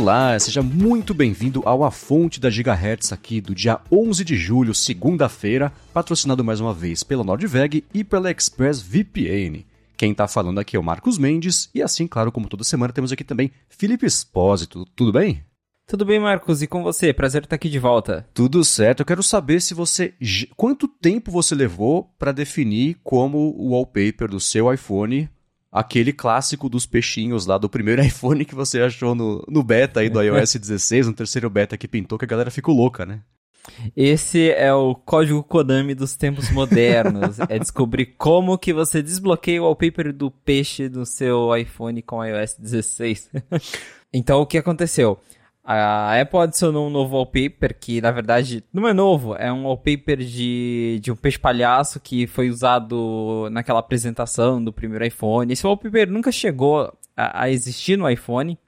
Olá, seja muito bem-vindo ao A Fonte da Gigahertz aqui do dia 11 de julho, segunda-feira, patrocinado mais uma vez pela Nordveg e pela Express VPN. Quem tá falando aqui é o Marcos Mendes e assim, claro, como toda semana, temos aqui também Felipe Espósito. Tudo bem? Tudo bem, Marcos? E com você? Prazer estar aqui de volta. Tudo certo. Eu quero saber se você. Quanto tempo você levou para definir como o wallpaper do seu iPhone aquele clássico dos peixinhos lá do primeiro iPhone que você achou no, no beta aí do iOS 16, no terceiro beta que pintou, que a galera ficou louca, né? Esse é o código Konami dos tempos modernos. é descobrir como que você desbloqueia o wallpaper do peixe do seu iPhone com iOS 16. então, o que aconteceu? A Apple adicionou um novo wallpaper que, na verdade, não é novo, é um wallpaper de, de um peixe palhaço que foi usado naquela apresentação do primeiro iPhone. Esse wallpaper nunca chegou a, a existir no iPhone.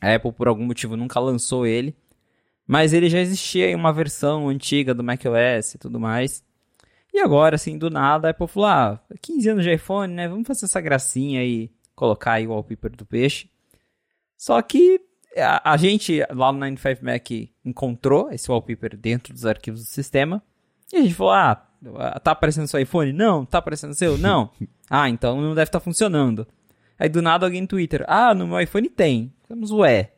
A Apple, por algum motivo, nunca lançou ele. Mas ele já existia em uma versão antiga do macOS e tudo mais. E agora, assim, do nada, a Apple falou: ah, 15 anos de iPhone, né? Vamos fazer essa gracinha e colocar aí o wallpaper do peixe. Só que a, a, gente lá no 95Mac encontrou esse wallpaper dentro dos arquivos do sistema. E a gente falou: ah, tá aparecendo seu iPhone? Não. Tá aparecendo seu? Não. ah, então não deve estar tá funcionando. Aí do nada alguém no Twitter: ah, no meu iPhone tem. Ficamos, ué.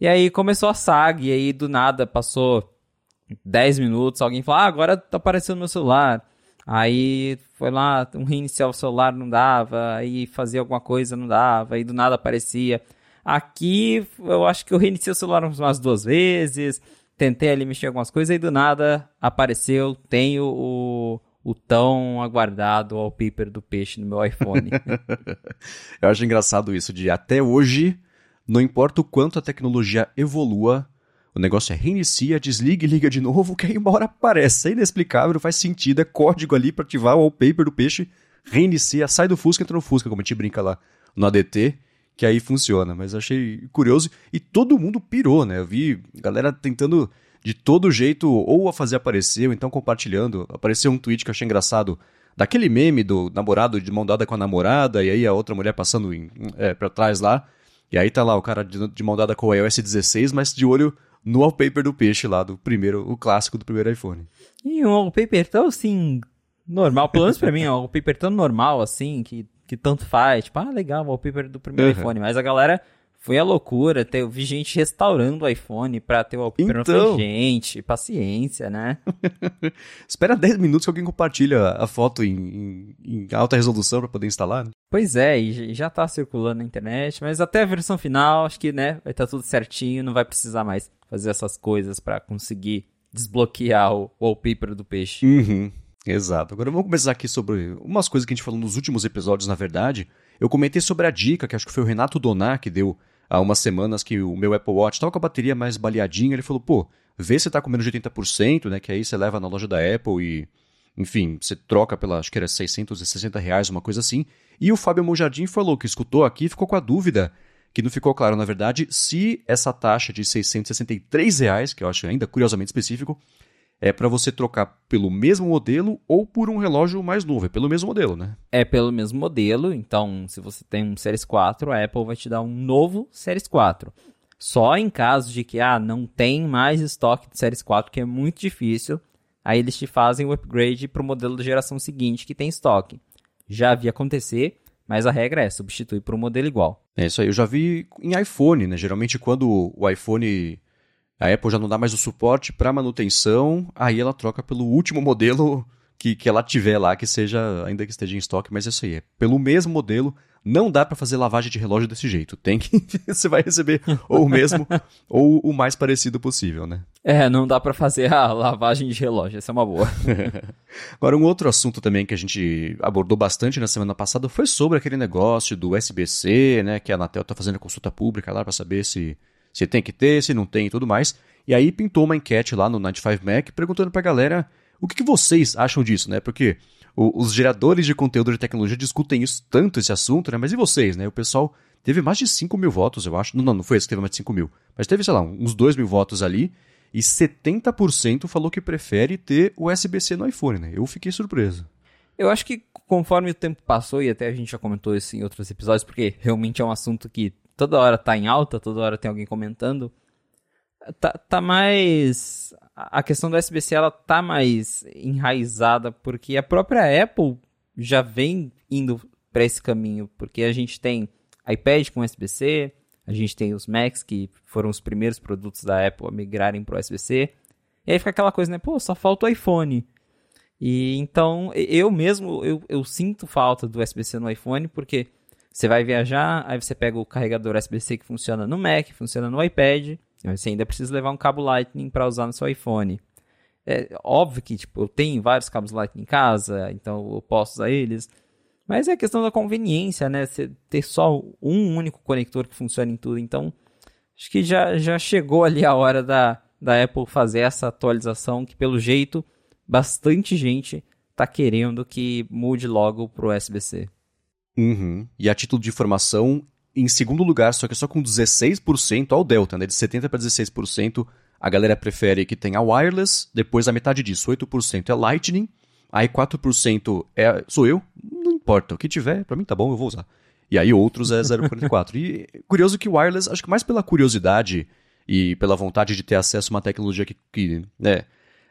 E aí começou a saga, e aí do nada passou 10 minutos, alguém falou: ah, agora tá aparecendo no meu celular. Aí foi lá, um reiniciar o celular não dava, aí fazia alguma coisa não dava, aí do nada aparecia. Aqui, eu acho que eu reiniciei o celular umas duas vezes, tentei ali mexer algumas coisas e do nada apareceu, tenho o, o tão aguardado wallpaper do peixe no meu iPhone. eu acho engraçado isso de até hoje, não importa o quanto a tecnologia evolua, o negócio é reinicia, desliga e liga de novo, que aí uma hora aparece. É inexplicável, não faz sentido, é código ali para ativar o wallpaper do peixe, reinicia, sai do Fusca, entra no Fusca, como a gente brinca lá no ADT que aí funciona. Mas achei curioso e todo mundo pirou, né? Eu vi galera tentando de todo jeito ou a fazer aparecer, ou então compartilhando. Apareceu um tweet que eu achei engraçado daquele meme do namorado de mão dada com a namorada, e aí a outra mulher passando em, é, pra trás lá. E aí tá lá o cara de, de mão dada com o iOS 16, mas de olho no wallpaper do peixe lá, do primeiro, o clássico do primeiro iPhone. E um wallpaper tão assim, normal, pelo menos pra mim, um wallpaper tão normal assim, que que tanto faz. Tipo, ah, legal, o wallpaper do primeiro uhum. iPhone. Mas a galera foi a loucura. Eu vi gente restaurando o iPhone pra ter o wallpaper. Então... gente, paciência, né? Espera 10 minutos que alguém compartilha a foto em, em, em alta resolução pra poder instalar. Né? Pois é, e já tá circulando na internet. Mas até a versão final, acho que, né, vai estar tá tudo certinho. Não vai precisar mais fazer essas coisas para conseguir desbloquear o wallpaper do peixe. Uhum. Exato. Agora vamos começar aqui sobre umas coisas que a gente falou nos últimos episódios, na verdade. Eu comentei sobre a dica, que acho que foi o Renato Donar que deu há umas semanas que o meu Apple Watch estava com a bateria mais baleadinha. Ele falou, pô, vê se tá com menos de 80%, né? Que aí você leva na loja da Apple e, enfim, você troca pela, acho que era 660 reais, uma coisa assim. E o Fábio Monjardim falou que escutou aqui e ficou com a dúvida, que não ficou claro, na verdade, se essa taxa de 663 reais, que eu acho ainda curiosamente específico, é para você trocar pelo mesmo modelo ou por um relógio mais novo. É pelo mesmo modelo, né? É pelo mesmo modelo. Então, se você tem um Series 4, a Apple vai te dar um novo Series 4. Só em caso de que ah, não tem mais estoque de Series 4, que é muito difícil, aí eles te fazem o upgrade para o modelo da geração seguinte que tem estoque. Já vi acontecer, mas a regra é substituir por um modelo igual. É isso aí. Eu já vi em iPhone, né? Geralmente quando o iPhone a Apple já não dá mais o suporte para manutenção, aí ela troca pelo último modelo que, que ela tiver lá, que seja, ainda que esteja em estoque, mas é isso aí, é pelo mesmo modelo, não dá para fazer lavagem de relógio desse jeito. Tem que você vai receber ou o mesmo ou o mais parecido possível, né? É, não dá para fazer a lavagem de relógio, essa é uma boa. Agora um outro assunto também que a gente abordou bastante na semana passada foi sobre aquele negócio do SBC, né, que a Anatel tá fazendo consulta pública lá para saber se se tem que ter, se não tem e tudo mais. E aí pintou uma enquete lá no 95Mac perguntando pra galera o que, que vocês acham disso, né? Porque o, os geradores de conteúdo de tecnologia discutem isso tanto, esse assunto, né? Mas e vocês, né? O pessoal teve mais de 5 mil votos, eu acho. Não, não, foi esse que teve mais de 5 mil. Mas teve, sei lá, uns 2 mil votos ali. E 70% falou que prefere ter USB-C no iPhone, né? Eu fiquei surpreso. Eu acho que conforme o tempo passou, e até a gente já comentou isso em outros episódios, porque realmente é um assunto que toda hora tá em alta, toda hora tem alguém comentando, tá, tá mais. A questão do SBC ela tá mais enraizada, porque a própria Apple já vem indo para esse caminho, porque a gente tem iPad com SBC, a gente tem os Macs, que foram os primeiros produtos da Apple a migrarem para o USB-C. E aí fica aquela coisa, né? Pô, só falta o iPhone. E então, eu mesmo, eu, eu sinto falta do USB-C no iPhone, porque você vai viajar, aí você pega o carregador USB-C que funciona no Mac, funciona no iPad, você ainda precisa levar um cabo Lightning para usar no seu iPhone. É óbvio que, tipo, eu tenho vários cabos Lightning em casa, então eu posso usar eles. Mas é questão da conveniência, né? Você ter só um único conector que funciona em tudo. Então, acho que já, já chegou ali a hora da, da Apple fazer essa atualização que, pelo jeito, bastante gente está querendo que mude logo pro USB-C. Uhum. E a título de informação, em segundo lugar, só que só com 16% ao Delta, né? De 70% para 16%, a galera prefere que tenha wireless, depois a metade disso, 8% é Lightning, aí 4% é, sou eu, não importa, o que tiver, para mim tá bom, eu vou usar. E aí outros é 0,44. e curioso que o wireless, acho que mais pela curiosidade e pela vontade de ter acesso a uma tecnologia que, que né,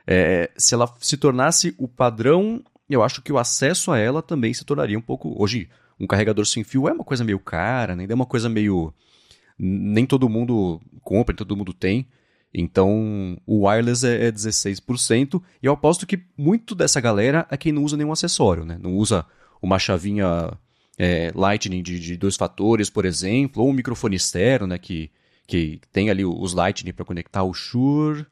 é, se ela se tornasse o padrão, eu acho que o acesso a ela também se tornaria um pouco. Hoje, um carregador sem fio é uma coisa meio cara, né? é uma coisa meio. Nem todo mundo compra, nem todo mundo tem. Então, o wireless é, é 16%, e eu aposto que muito dessa galera é quem não usa nenhum acessório, né? Não usa uma chavinha é, Lightning de, de, dois fatores, por exemplo, ou um microfone externo, né? Que, que tem ali os Lightning para conectar o Shure.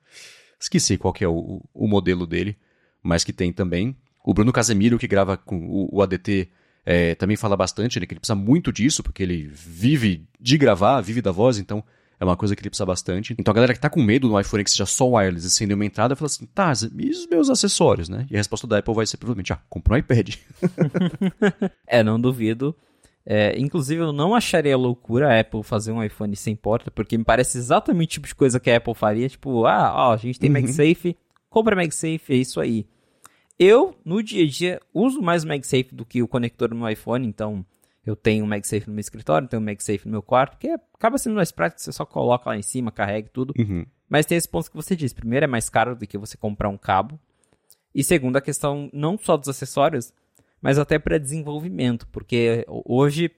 Esqueci qual é o, o, modelo dele, mas que tem também. O Bruno Casemiro, que grava com o, o ADT, é, também fala bastante, né? Que ele precisa muito disso, porque ele vive de gravar, vive da voz, então é uma coisa que ele precisa bastante. Então a galera que tá com medo do iPhone que seja só wireless e sem nenhuma entrada, fala assim, tá, e os meus acessórios, né? E a resposta da Apple vai ser provavelmente, ah, compra um iPad. é, não duvido. É, inclusive, eu não acharia loucura a Apple fazer um iPhone sem porta, porque me parece exatamente o tipo de coisa que a Apple faria. Tipo, ah, ó, a gente tem uhum. MagSafe, compra MagSafe, é isso aí. Eu, no dia a dia, uso mais o MagSafe do que o conector no iPhone, então eu tenho um MagSafe no meu escritório, tenho um MagSafe no meu quarto, que é, acaba sendo mais prático, você só coloca lá em cima, carrega tudo. Uhum. Mas tem esse ponto que você disse. Primeiro, é mais caro do que você comprar um cabo. E segundo, a questão não só dos acessórios, mas até para desenvolvimento. Porque hoje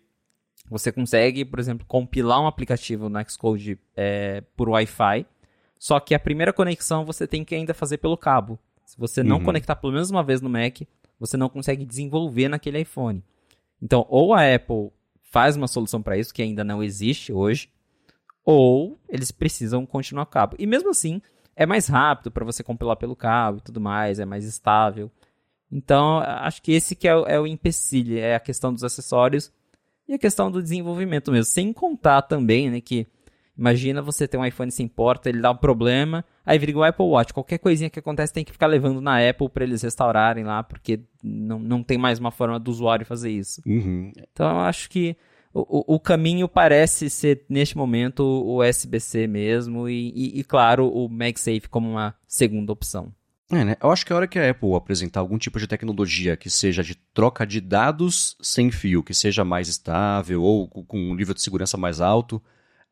você consegue, por exemplo, compilar um aplicativo no Xcode é, por Wi-Fi. Só que a primeira conexão você tem que ainda fazer pelo cabo. Se você não uhum. conectar pelo menos uma vez no Mac, você não consegue desenvolver naquele iPhone. Então, ou a Apple faz uma solução para isso, que ainda não existe hoje, ou eles precisam continuar cabo. E mesmo assim, é mais rápido para você compilar pelo cabo e tudo mais, é mais estável. Então, acho que esse que é, é o empecilho, é a questão dos acessórios e a questão do desenvolvimento mesmo. Sem contar também, né, que Imagina você ter um iPhone sem porta, ele dá um problema, aí vira o Apple Watch. Qualquer coisinha que acontece tem que ficar levando na Apple para eles restaurarem lá, porque não, não tem mais uma forma do usuário fazer isso. Uhum. Então eu acho que o, o, caminho parece ser, neste momento, o USB-C mesmo, e, e, e, claro, o MagSafe como uma segunda opção. É, né? Eu acho que a hora que a Apple apresentar algum tipo de tecnologia que seja de troca de dados sem fio, que seja mais estável ou com um nível de segurança mais alto,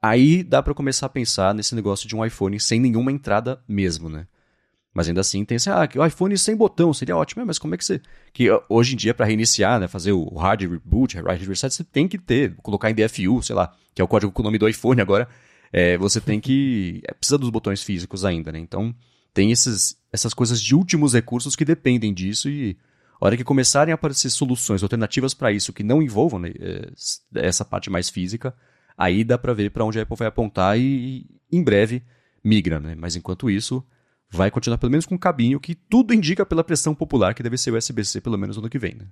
Aí dá para começar a pensar nesse negócio de um iPhone sem nenhuma entrada mesmo, né? Mas ainda assim tem assim, ah, o iPhone sem botão seria ótimo, é, mas como é que você. Que hoje em dia, para reiniciar, né, fazer o hard reboot, hard reset, você tem que ter, colocar em DFU, sei lá, que é o código com o nome do iPhone agora. É, você tem que. É, precisa dos botões físicos ainda, né? Então tem esses, essas coisas de últimos recursos que dependem disso e a hora que começarem a aparecer soluções alternativas para isso que não envolvam né, é, essa parte mais física, Aí dá para ver para onde a Apple vai apontar e, em breve migra, né? Mas enquanto isso, vai continuar pelo menos com um cabinho que tudo indica pela pressão popular que deve ser o USB-C pelo menos no ano que vem, né?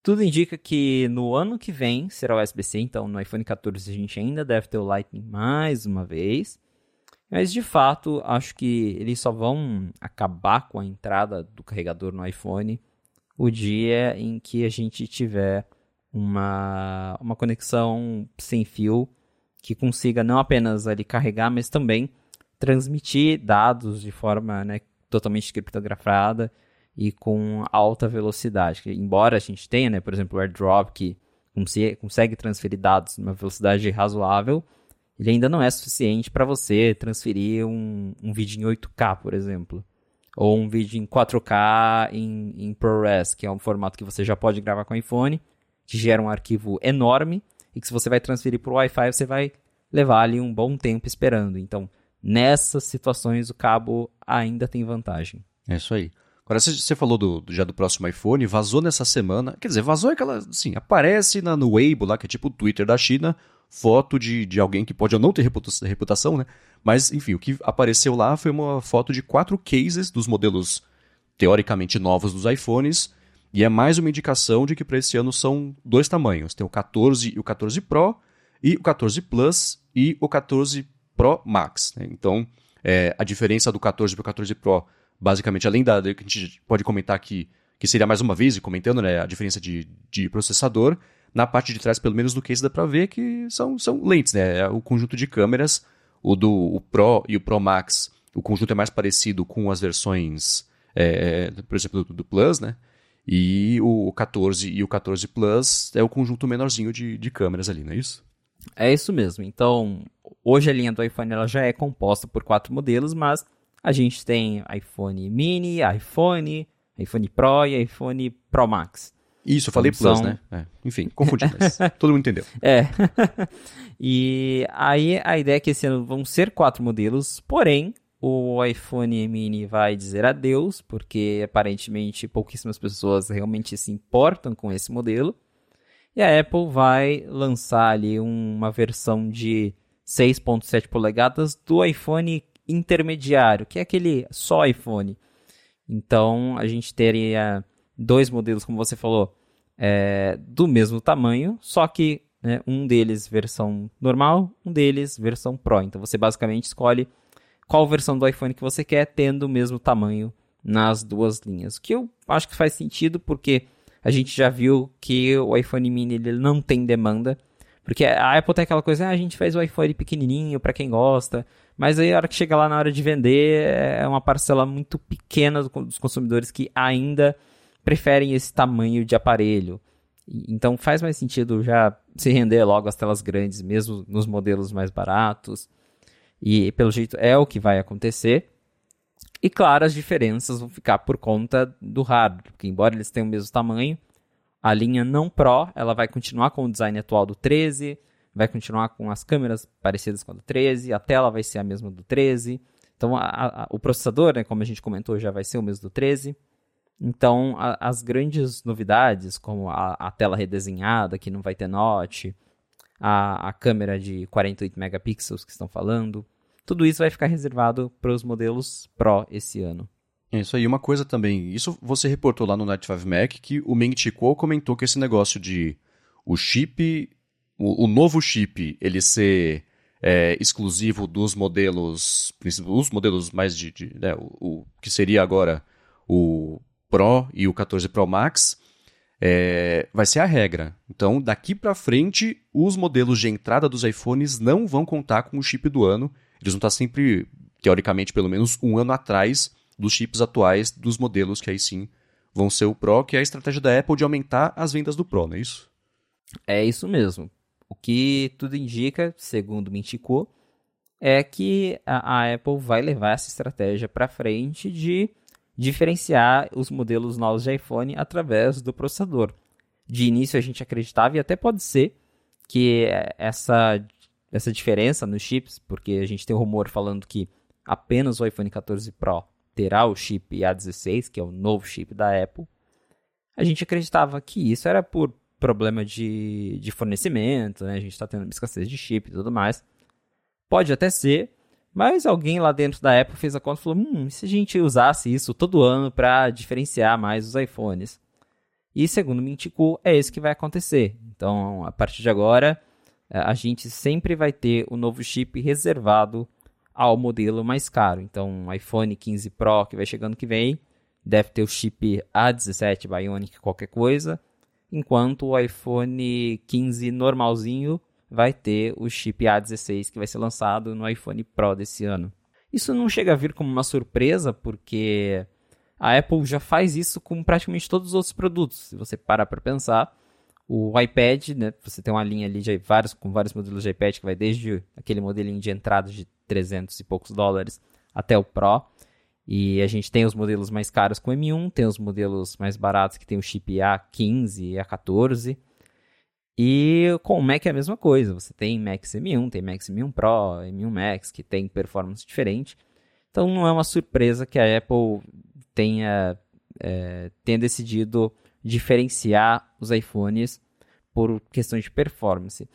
Tudo indica que no ano que vem será o USB-C, então no iPhone 14 a gente ainda deve ter o Lightning mais uma vez. Mas de fato, acho que eles só vão acabar com a entrada do carregador no iPhone o dia em que a gente tiver uma, uma conexão sem fio que consiga não apenas ali carregar, mas também transmitir dados de forma né, totalmente criptografada e com alta velocidade. Embora a gente tenha, né, por exemplo, o AirDrop que consegue transferir dados numa velocidade razoável, ele ainda não é suficiente para você transferir um, um vídeo em 8K, por exemplo. Ou um vídeo em 4K em, em ProRes, que é um formato que você já pode gravar com iPhone, que gera um arquivo enorme, e que se você vai transferir para o Wi-Fi, você vai levar ali um bom tempo esperando. Então, nessas situações, o cabo ainda tem vantagem. É isso aí. Agora, você falou do, já do próximo iPhone, vazou nessa semana. Quer dizer, vazou aquela. Assim, aparece na, no Weibo lá, que é tipo o Twitter da China, foto de, de alguém que pode ou não ter reputação, né? Mas, enfim, o que apareceu lá foi uma foto de quatro cases dos modelos teoricamente novos dos iPhones. E é mais uma indicação de que para esse ano são dois tamanhos: tem o 14 e o 14 Pro, e o 14 Plus e o 14 Pro Max. Né? Então, é, a diferença do 14 para o 14 Pro basicamente, além da que a gente pode comentar aqui, que seria mais uma vez, comentando né, a diferença de, de processador, na parte de trás, pelo menos do case, dá para ver que são, são lentes, né? É o conjunto de câmeras, o do o Pro e o Pro Max, o conjunto é mais parecido com as versões, é, por exemplo, do, do, Plus, né? E o 14 e o 14 Plus é o conjunto menorzinho de, de câmeras ali, não é isso? É isso mesmo. Então, hoje a linha do iPhone ela já é composta por quatro modelos, mas a gente tem iPhone mini, iPhone, iPhone Pro e iPhone Pro Max. Isso, eu falei então, Plus, né? É, enfim, confundi, mas todo mundo entendeu. É. e aí a ideia é que esse ano vão ser quatro modelos, porém o iPhone mini vai dizer adeus, porque aparentemente pouquíssimas pessoas realmente se importam com esse modelo. E a Apple vai lançar ali uma versão de 6.7 polegadas do iPhone intermediário, que é aquele só iPhone. Então a gente teria dois modelos, como você falou, é, do mesmo tamanho, só que né, um deles versão normal, um deles versão Pro. Então você basicamente escolhe qual versão do iPhone que você quer, tendo o mesmo tamanho nas duas linhas. O que eu acho que faz sentido, porque a gente já viu que o iPhone mini ele não tem demanda. Porque a Apple tem aquela coisa, ah, a gente faz o iPhone pequenininho para quem gosta, mas aí a hora que chega lá na hora de vender é uma parcela muito pequena dos consumidores que ainda preferem esse tamanho de aparelho. Então faz mais sentido já se render logo às telas grandes, mesmo nos modelos mais baratos. E pelo jeito é o que vai acontecer. E claro, as diferenças vão ficar por conta do hardware, porque embora eles tenham o mesmo tamanho, a linha não Pro, ela vai continuar com o design atual do 13, vai continuar com as câmeras parecidas com a do 13, a tela vai ser a mesma do 13. Então, a, a, o processador, né, como a gente comentou, já vai ser o mesmo do 13. Então, a, as grandes novidades, como a, tela redesenhada, que não vai ter notch, a, câmera de 48 megapixels que estão falando, tudo isso vai ficar reservado para os modelos Pro esse ano. Isso aí. Uma coisa também, isso você reportou lá no Night 5 Mac, que o Meng Chi Kuo comentou que esse negócio de o chip, o, o novo chip, ele ser é, exclusivo dos modelos, os modelos mais de, de né, o, o, que seria agora o Pro e o 14 Pro Max, é, vai ser a regra. Então, daqui para frente, os modelos de entrada dos iPhones não vão contar com o chip do ano. Eles vão estar sempre, teoricamente, pelo menos um ano atrás dos chips atuais dos modelos que aí sim vão ser o Pro, que é a estratégia da Apple de aumentar as vendas do Pro, não é isso? É isso mesmo. O que tudo indica, segundo Mintico, é que a, a Apple vai levar essa estratégia para frente de diferenciar os modelos novos de iPhone através do processador. De início a gente acreditava, e até pode ser, que essa, essa diferença nos chips, porque a gente tem um rumor falando que apenas o iPhone 14 Pro terá o chip A16, que é o novo chip da Apple, a gente acreditava que isso era por problema de, de fornecimento, né? a gente está tendo escassez de chip e tudo mais. Pode até ser, mas alguém lá dentro da Apple fez a conta e falou: hum, se a gente usasse isso todo ano para diferenciar mais os iPhones? E segundo o Mintico, é isso que vai acontecer. Então, a partir de agora, a gente sempre vai ter o novo chip reservado ao modelo mais caro. Então, o iPhone 15 Pro que vai chegando que vem, deve ter o chip A17 Bionic qualquer coisa, enquanto o iPhone 15 normalzinho vai ter o chip A16 que vai ser lançado no iPhone Pro desse ano. Isso não chega a vir como uma surpresa, porque a Apple já faz isso com praticamente todos os outros produtos. Se você parar para pensar, o iPad, né? Você tem uma linha ali de vários, com vários modelos de iPad que vai desde aquele modelinho de entrada de 300 e poucos dólares até o Pro. E a gente tem os modelos mais caros com M1, tem os modelos mais baratos que tem o chip A15 e A14. E com o Mac é a mesma coisa. Você tem Max M1, tem Max M1 Pro, M1 Max, que tem performance diferente. Então não é uma surpresa que a Apple tenha, é, tenha decidido diferenciar os iPhones por questões de performance.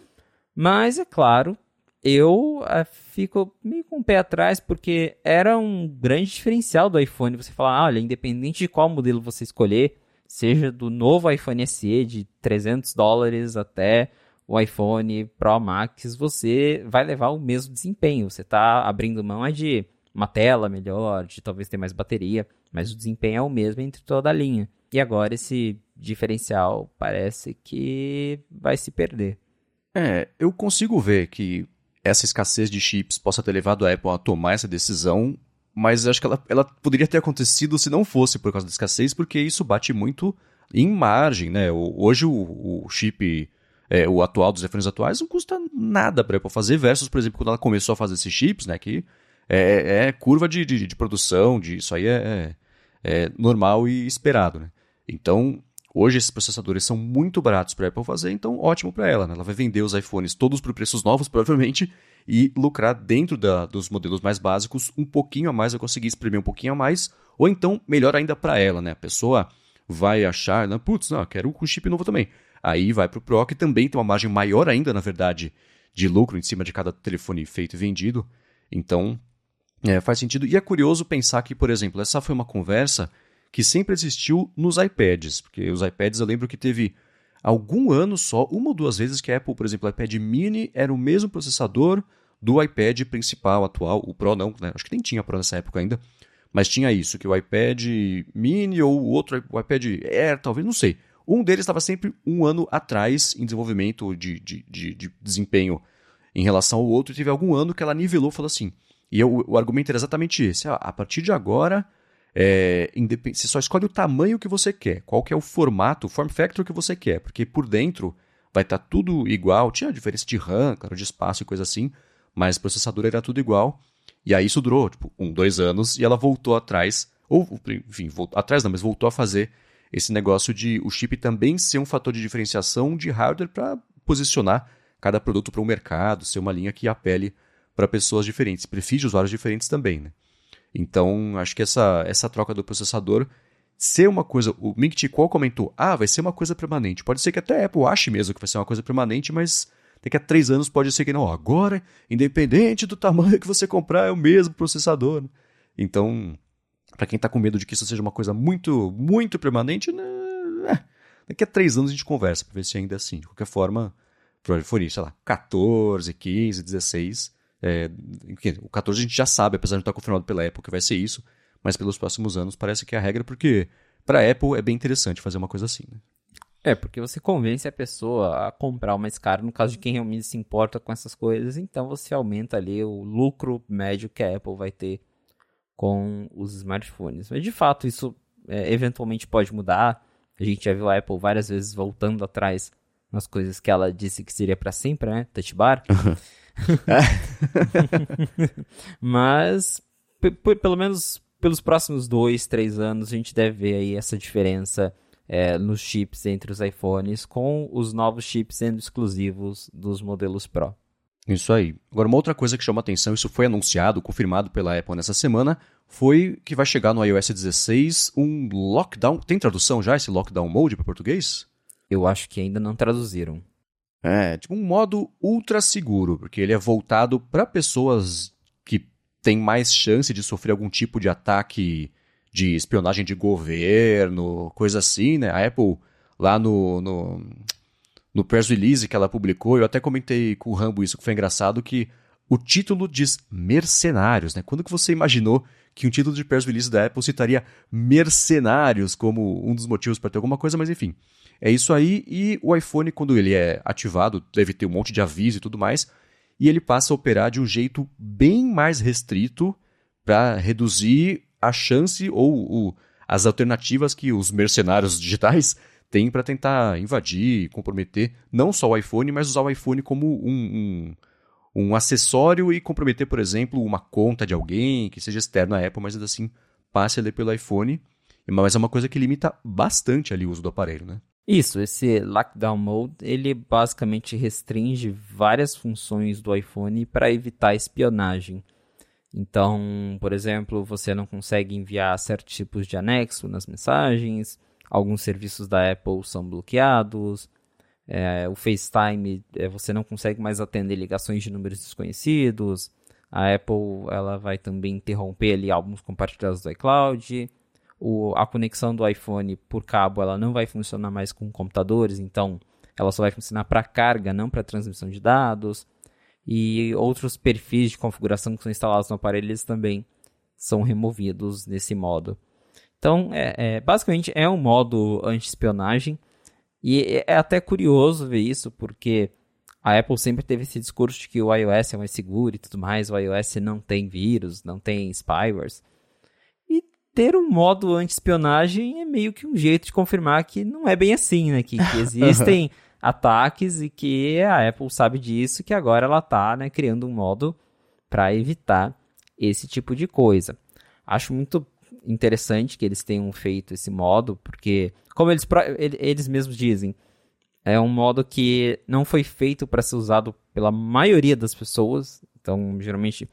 Mas é claro, eu uh, fico meio com o pé atrás porque era um grande diferencial do iPhone. Você falar, ah, olha, independente de qual modelo você escolher, seja do novo iPhone SE de 300 dólares até o iPhone Pro Max, você vai levar o mesmo desempenho. Você está abrindo mão é de uma tela melhor, de talvez ter mais bateria, mas o desempenho é o mesmo entre toda a linha. E agora esse diferencial parece que vai se perder. É, eu consigo ver que essa escassez de chips possa ter levado a Apple a tomar essa decisão, mas acho que ela, ela poderia ter acontecido se não fosse por causa da escassez, porque isso bate muito em margem, né? Hoje o, o chip, é, o atual dos iPhones atuais, não custa nada para a Apple fazer, versus, por exemplo, quando ela começou a fazer esses chips, né? Que é, é curva de, de, de, produção, de isso aí é, é, é normal e esperado, né? Então, hoje esses processadores são muito baratos para a Apple fazer, então ótimo para ela. Né? Ela vai vender os iPhones todos por preços novos, provavelmente, e lucrar dentro da, dos modelos mais básicos um pouquinho a mais, vai conseguir exprimir um pouquinho a mais, ou então melhor ainda para ela, né? A pessoa vai achar, né? putz, não, quero um chip novo também. Aí vai para o Pro, que também tem uma margem maior ainda, na verdade, de lucro em cima de cada telefone feito e vendido. Então, é, faz sentido. E é curioso pensar que, por exemplo, essa foi uma conversa que sempre existiu nos iPads, porque os iPads eu lembro que teve algum ano só, uma ou duas vezes que a Apple, por exemplo, o iPad mini era o mesmo processador do iPad principal atual, o Pro não, né? acho que nem tinha Pro nessa época ainda, mas tinha isso, que o iPad mini ou o outro, o iPad Air, talvez, não sei. Um deles estava sempre um ano atrás em desenvolvimento de, de, de, de desempenho em relação ao outro, e teve algum ano que ela nivelou falou assim. E eu, o argumento era exatamente esse: a partir de agora é, você só escolhe o tamanho que você quer, qual que é o formato, o form factor que você quer, porque por dentro vai estar tá tudo igual. Tinha diferença de RAM, cara, de espaço e coisa assim, mas processador era tudo igual. E aí isso durou, tipo, um, dois anos, e ela voltou atrás, ou, enfim, voltou, atrás não, mas voltou a fazer esse negócio de o chip também ser um fator de diferenciação de hardware para posicionar cada produto para o mercado, ser uma linha que apele para pessoas diferentes, perfis de usuários diferentes também, né? Então, acho que essa, essa troca do processador ser uma coisa. O Ming Chi Kuo comentou: ah, vai ser uma coisa permanente. Pode ser que até a Apple ache mesmo que vai ser uma coisa permanente, mas daqui a três anos pode ser que não. Agora, independente do tamanho que você comprar, é o mesmo processador. Né? Então, para quem está com medo de que isso seja uma coisa muito, muito permanente, né? É, daqui a três anos a gente conversa para ver se ainda é assim. De qualquer forma, for sei lá, 14, 15, 16 é, o 14 a gente já sabe, apesar de não estar confirmado pela Apple que vai ser isso, mas pelos próximos anos parece que é a regra, porque para a Apple é bem interessante fazer uma coisa assim. Né? É, porque você convence a pessoa a comprar o mais caro, no caso de quem realmente se importa com essas coisas, então você aumenta ali o lucro médio que a Apple vai ter com os smartphones. Mas de fato, isso é, eventualmente pode mudar. A gente já viu a Apple várias vezes voltando atrás nas coisas que ela disse que seria para sempre, né? Touch bar. Mas, pelo menos pelos próximos dois, três anos, a gente deve ver aí essa diferença é, nos chips entre os iPhones, com os novos chips sendo exclusivos dos modelos Pro. Isso aí. Agora, uma outra coisa que chama atenção, isso foi anunciado, confirmado pela Apple nessa semana, foi que vai chegar no iOS 16 um lockdown. Tem tradução já esse lockdown mode para português? Eu acho que ainda não traduziram. É, tipo um modo ultra seguro, porque ele é voltado para pessoas que têm mais chance de sofrer algum tipo de ataque de espionagem de governo, coisa assim, né? A Apple, lá no, no, no press release que ela publicou, eu até comentei com o Rambo isso, que foi engraçado, que o título diz mercenários, né? Quando que você imaginou que um título de press release da Apple citaria mercenários como um dos motivos para ter alguma coisa, mas enfim. É isso aí, e o iPhone, quando ele é ativado, deve ter um monte de aviso e tudo mais, e ele passa a operar de um jeito bem mais restrito para reduzir a chance ou o, as alternativas que os mercenários digitais tem para tentar invadir, comprometer não só o iPhone, mas usar o iPhone como um, um, um, acessório e comprometer, por exemplo, uma conta de alguém que seja externo à Apple, mas ainda assim passe ali pelo iPhone. Mas é uma coisa que limita bastante ali o uso do aparelho, né? Isso, esse Lockdown Mode, ele basicamente restringe várias funções do iPhone para evitar espionagem. Então, por exemplo, você não consegue enviar certos tipos de anexo nas mensagens, alguns serviços da Apple são bloqueados, é, o FaceTime é, você não consegue mais atender ligações de números desconhecidos, a Apple ela vai também interromper ali álbuns compartilhados do iCloud, o, a conexão do iPhone por cabo ela não vai funcionar mais com computadores, então ela só vai funcionar para carga, não para transmissão de dados e outros perfis de configuração que são instalados no aparelho eles também são removidos nesse modo. Então, é, é, basicamente é um modo anti-espionagem e é, é até curioso ver isso porque a Apple sempre teve esse discurso de que o iOS é mais seguro e tudo mais, o iOS não tem vírus, não tem spywares. Ter um modo anti-espionagem é meio que um jeito de confirmar que não é bem assim, né? Que, que existem ataques e que a Apple sabe disso, que agora ela está né, criando um modo para evitar esse tipo de coisa. Acho muito interessante que eles tenham feito esse modo, porque, como eles, eles mesmos dizem, é um modo que não foi feito para ser usado pela maioria das pessoas, então geralmente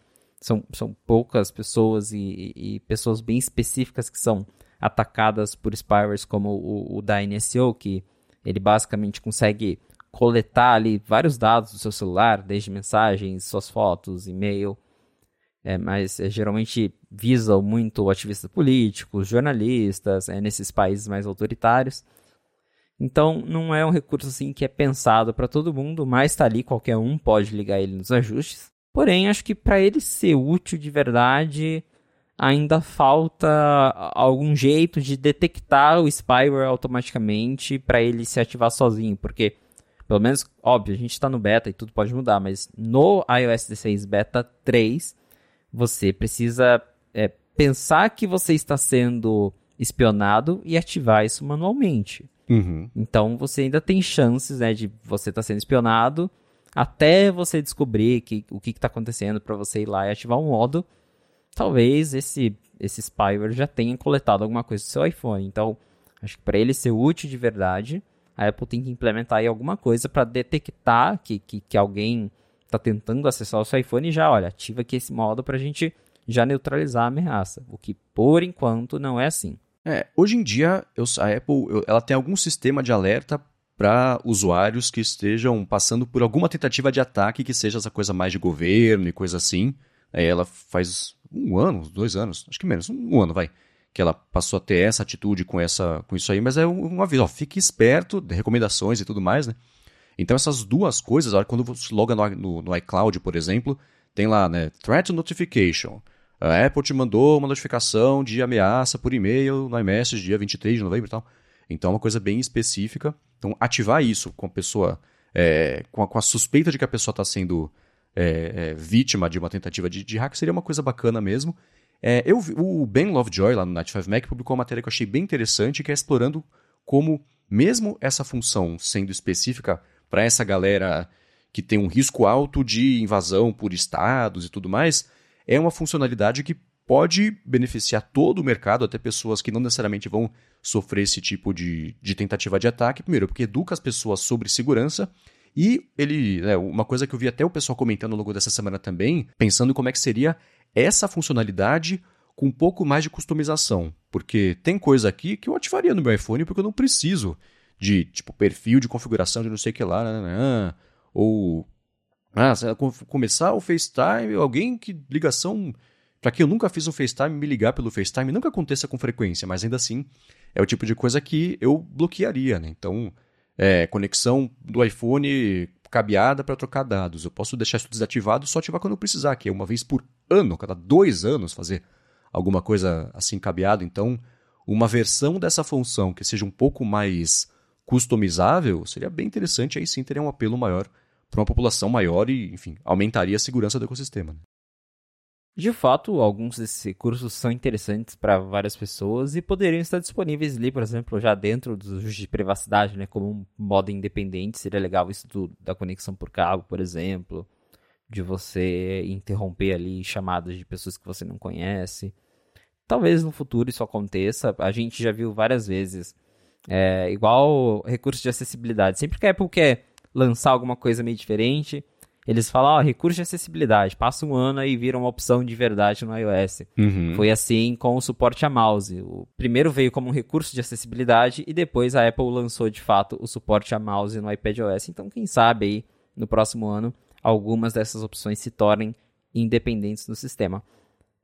são, são poucas pessoas e, e pessoas bem específicas que são atacadas por spywares como o, o da NSO, que ele basicamente consegue coletar ali vários dados do seu celular, desde mensagens, suas fotos, e-mail, é, mas é, geralmente visa muito ativistas políticos, jornalistas, é, nesses países mais autoritários. Então não é um recurso assim que é pensado para todo mundo, mas está ali, qualquer um pode ligar ele nos ajustes. Porém, acho que para ele ser útil de verdade, ainda falta algum jeito de detectar o spyware automaticamente para ele se ativar sozinho, porque pelo menos, óbvio, a gente está no beta e tudo pode mudar, mas no iOS 16 beta 3, você precisa é, pensar que você está sendo espionado e ativar isso manualmente. Uhum. Então você ainda tem chances né, de você estar tá sendo espionado até você descobrir que, o que está acontecendo para você ir lá e ativar um modo talvez esse, esse spyware já tenha coletado alguma coisa do seu iPhone. Então, acho que para ele ser útil de verdade, a Apple tem que implementar aí alguma coisa para detectar que, que, que alguém está tentando acessar o seu iPhone e já, olha, ativa aqui esse modo para a gente já neutralizar a ameaça. O que, por enquanto, não é assim. É, hoje em dia, eu, a Apple eu, ela tem algum sistema de alerta para usuários que estejam passando por alguma tentativa de ataque que seja essa coisa mais de governo e coisa assim. Aí ela faz um ano, dois anos, acho que menos, um ano, vai. Que ela passou a ter essa atitude com, essa, com isso aí, mas é um, aviso, ó, fique esperto, recomendações e tudo mais, né? Então essas duas coisas, quando você loga no, no, no iCloud, por exemplo, tem lá, né, Threat Notification. A Apple te mandou uma notificação de ameaça por e-mail no iMessage dia 23 de novembro e tal. Então é uma coisa bem específica. Então ativar isso com a pessoa, é, com, a, com, a, suspeita de que a pessoa está sendo é, é, vítima de uma tentativa de, de, hack seria uma coisa bacana mesmo. É, eu, o Ben Lovejoy, lá no Night 5 Mac, publicou uma matéria que eu achei bem interessante, que é explorando como, mesmo essa função sendo específica para essa galera que tem um risco alto de invasão por estados e tudo mais, é uma funcionalidade que pode beneficiar todo o mercado, até pessoas que não necessariamente vão sofrer esse tipo de, de tentativa de ataque. Primeiro, porque educa as pessoas sobre segurança e ele, né, uma coisa que eu vi até o pessoal comentando ao longo dessa semana também, pensando em como é que seria essa funcionalidade com um pouco mais de customização. Porque tem coisa aqui que eu ativaria no meu iPhone porque eu não preciso de, tipo, perfil de configuração de não sei o que lá, né, né, né ou ah, começar o FaceTime, alguém que ligação para que eu nunca fiz um FaceTime me ligar pelo FaceTime, nunca aconteça com frequência, mas ainda assim é o tipo de coisa que eu bloquearia, né? Então, é, conexão do iPhone cabeada para trocar dados. Eu posso deixar isso desativado só ativar quando eu precisar, que é uma vez por ano, cada dois anos fazer alguma coisa assim cabeado. Então, uma versão dessa função que seja um pouco mais customizável seria bem interessante. Aí sim teria um apelo maior para uma população maior e, enfim, aumentaria a segurança do ecossistema. Né? De fato, alguns desses recursos são interessantes para várias pessoas e poderiam estar disponíveis ali, por exemplo, já dentro dos ajustes de privacidade, né, como um modo independente. Seria legal isso do, da conexão por cabo, por exemplo, de você interromper ali chamadas de pessoas que você não conhece. Talvez no futuro isso aconteça. A gente já viu várias vezes, é, igual recurso de acessibilidade. Sempre que a Apple quer lançar alguma coisa meio diferente, eles falam, ó, oh, recurso de acessibilidade, passa um ano e vira uma opção de verdade no iOS. Uhum. Foi assim com o suporte a mouse. O primeiro veio como um recurso de acessibilidade e depois a Apple lançou de fato o suporte a mouse no iPadOS. Então, quem sabe aí no próximo ano algumas dessas opções se tornem independentes do sistema.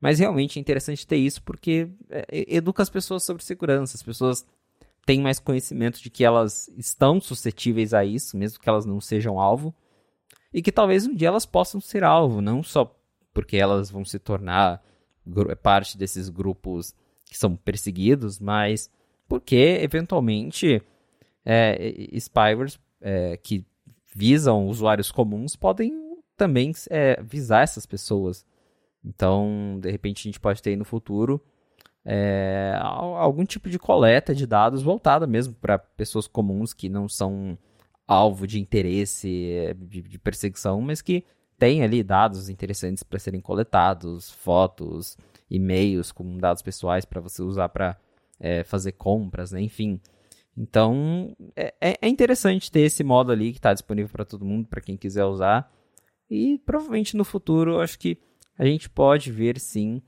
Mas realmente é interessante ter isso porque é, educa as pessoas sobre segurança. As pessoas têm mais conhecimento de que elas estão suscetíveis a isso, mesmo que elas não sejam alvo e que talvez um dia elas possam ser alvo, não só porque elas vão se tornar parte desses grupos que são perseguidos, mas porque eventualmente é, é, que visam usuários comuns podem também é, visar essas pessoas. Então, de repente, a gente pode ter no futuro é, algum tipo de coleta de dados voltada mesmo para pessoas comuns que não são alvo de interesse, de, de perseguição, mas que tem ali dados interessantes para serem coletados, fotos, e-mails com dados pessoais para você usar para é, eh, fazer compras, né? enfim. Então é, é, é interessante ter esse modo ali que está disponível para todo mundo, para quem quiser usar. E provavelmente no futuro acho que a gente pode ver sim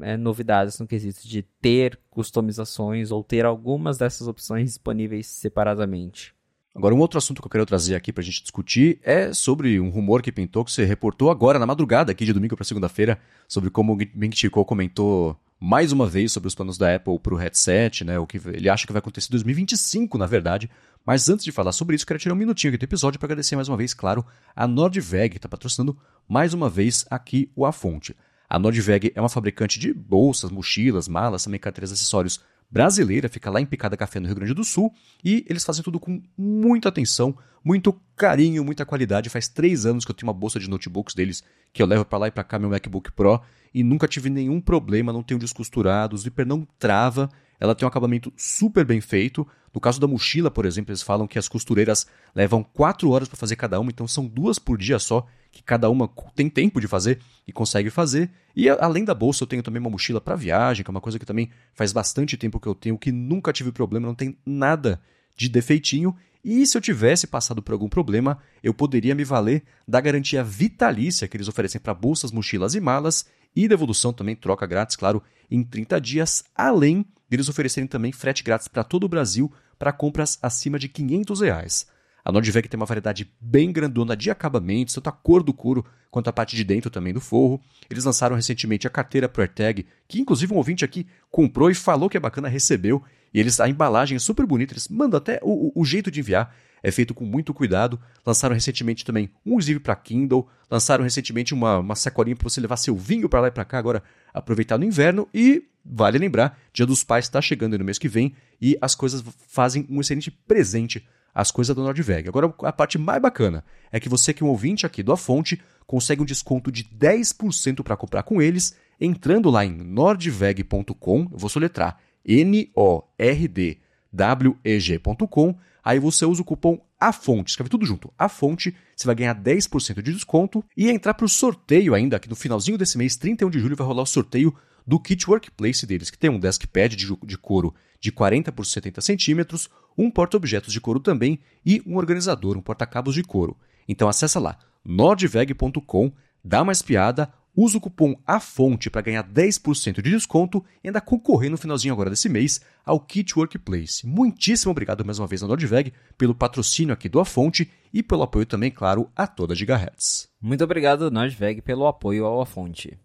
é, novidades no quesito de ter customizações ou ter algumas dessas opções disponíveis separadamente. Agora, um outro assunto que eu quero trazer aqui para a gente discutir é sobre um rumor que pintou, que você reportou agora na madrugada, aqui de domingo para segunda-feira, sobre como o Ming Chico comentou mais uma vez sobre os planos da Apple para o headset, né? O que ele acha que vai acontecer em 2025, na verdade. Mas antes de falar sobre isso, quero tirar um minutinho aqui do episódio para agradecer mais uma vez, claro, a Nordveg, que está patrocinando mais uma vez aqui o A Fonte. A Nordveg é uma fabricante de bolsas, mochilas, malas, também carteiras acessórios brasileira, fica lá em Picada Café, no Rio Grande do Sul, e eles fazem tudo com muita atenção, muito carinho, muita qualidade. Faz três anos que eu tenho uma bolsa de notebooks deles, que eu levo para lá e para cá meu MacBook Pro, e nunca tive nenhum problema, não tenho descosturado, o zíper não trava, ela tem um acabamento super bem feito. No caso da mochila, por exemplo, eles falam que as costureiras levam quatro horas para fazer cada uma, então são duas por dia só, que cada uma tem tempo de fazer e consegue fazer. E além da bolsa, eu tenho também uma mochila para viagem, que é uma coisa que também faz bastante tempo que eu tenho, que nunca tive problema, não tem nada de defeitinho. E se eu tivesse passado por algum problema, eu poderia me valer da garantia vitalícia que eles oferecem para bolsas, mochilas e malas, e devolução também, troca grátis, claro, em 30 dias, além deles oferecerem também frete grátis para todo o Brasil para compras acima de 500 reais. A Nordvec tem uma variedade bem grandona de acabamentos, tanto a cor do couro quanto a parte de dentro também do forro. Eles lançaram recentemente a carteira Pro AirTag, que inclusive um ouvinte aqui comprou e falou que é bacana, recebeu. E eles a embalagem é super bonita, eles mandam até o, o, o jeito de enviar é feito com muito cuidado. Lançaram recentemente também um sleeve para Kindle, lançaram recentemente uma, uma sacolinha para você levar seu vinho para lá e para cá agora, aproveitar no inverno. E vale lembrar, Dia dos Pais está chegando no mês que vem e as coisas fazem um excelente presente as coisas da Nordveg. Agora, a parte mais bacana é que você que é um ouvinte aqui do A Fonte consegue um desconto de 10% para comprar com eles, entrando lá em nordveg.com, eu vou soletrar. N-O-R-D-W-E-G.com, aí você usa o cupom AFONTE, escreve tudo junto, AFONTE, você vai ganhar 10% de desconto e entrar para o sorteio ainda, aqui no finalzinho desse mês, 31 de julho, vai rolar o sorteio do kit workplace deles, que tem um deskpad de, de couro de 40 por 70 centímetros, um porta-objetos de couro também e um organizador, um porta-cabos de couro. Então acessa lá, nordveg.com, dá uma espiada, usa o cupom AFONTE para ganhar 10% de desconto e ainda concorrer no finalzinho agora desse mês ao Kit Workplace. Muitíssimo obrigado mais uma vez à Nordveg pelo patrocínio aqui do Afonte e pelo apoio também, claro, a toda Gigahertz. Muito obrigado, Nordveg, pelo apoio ao Afonte.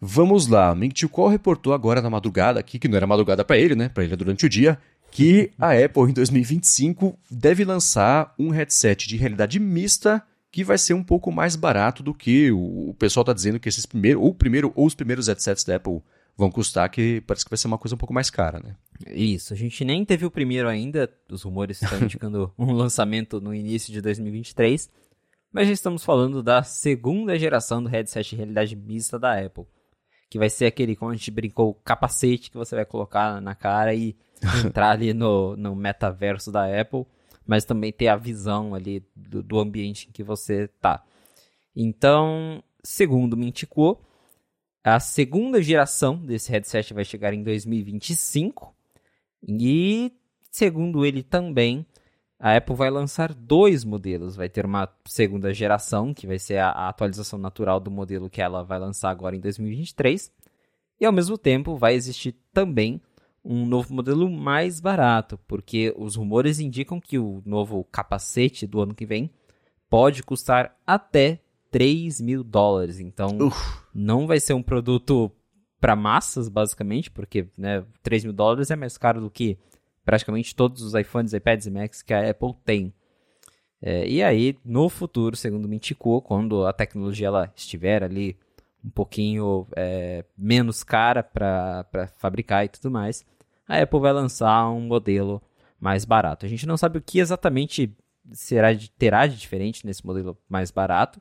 Vamos lá, Ming Chiu Kuo reportou agora na madrugada aqui, que não era madrugada para ele, né? Para ele é durante o dia, que a Apple em 2025 deve lançar um headset de realidade mista que vai ser um pouco mais barato do que o, pessoal está dizendo que esses primeiros, ou primeiro ou os primeiros headsets da Apple vão custar, que parece que vai ser uma coisa um pouco mais cara, né? Isso, a gente nem teve o primeiro ainda, os rumores estão indicando um lançamento no início de 2023, mas já estamos falando da segunda geração do headset de realidade mista da Apple. Que vai ser aquele, como a gente brincou, capacete que você vai colocar na cara e entrar ali no, no metaverso da Apple, mas também ter a visão ali do, do ambiente em que você tá. Então, segundo Mintico, a segunda geração desse headset vai chegar em 2025 e, segundo ele também, a Apple vai lançar dois modelos. Vai ter uma segunda geração, que vai ser a, a, atualização natural do modelo que ela vai lançar agora em 2023. E ao mesmo tempo vai existir também um novo modelo mais barato, porque os rumores indicam que o novo capacete do ano que vem pode custar até 3 mil dólares. Então Uf. não vai ser um produto para massas, basicamente, porque né, 3 mil dólares é mais caro do que praticamente todos os iPhones, iPads e Macs que a Apple tem. É, e aí, no futuro, segundo o Mintico, quando a tecnologia ela estiver ali um pouquinho é, menos cara para fabricar e tudo mais, a Apple vai lançar um modelo mais barato. A gente não sabe o que exatamente será de, terá de diferente nesse modelo mais barato,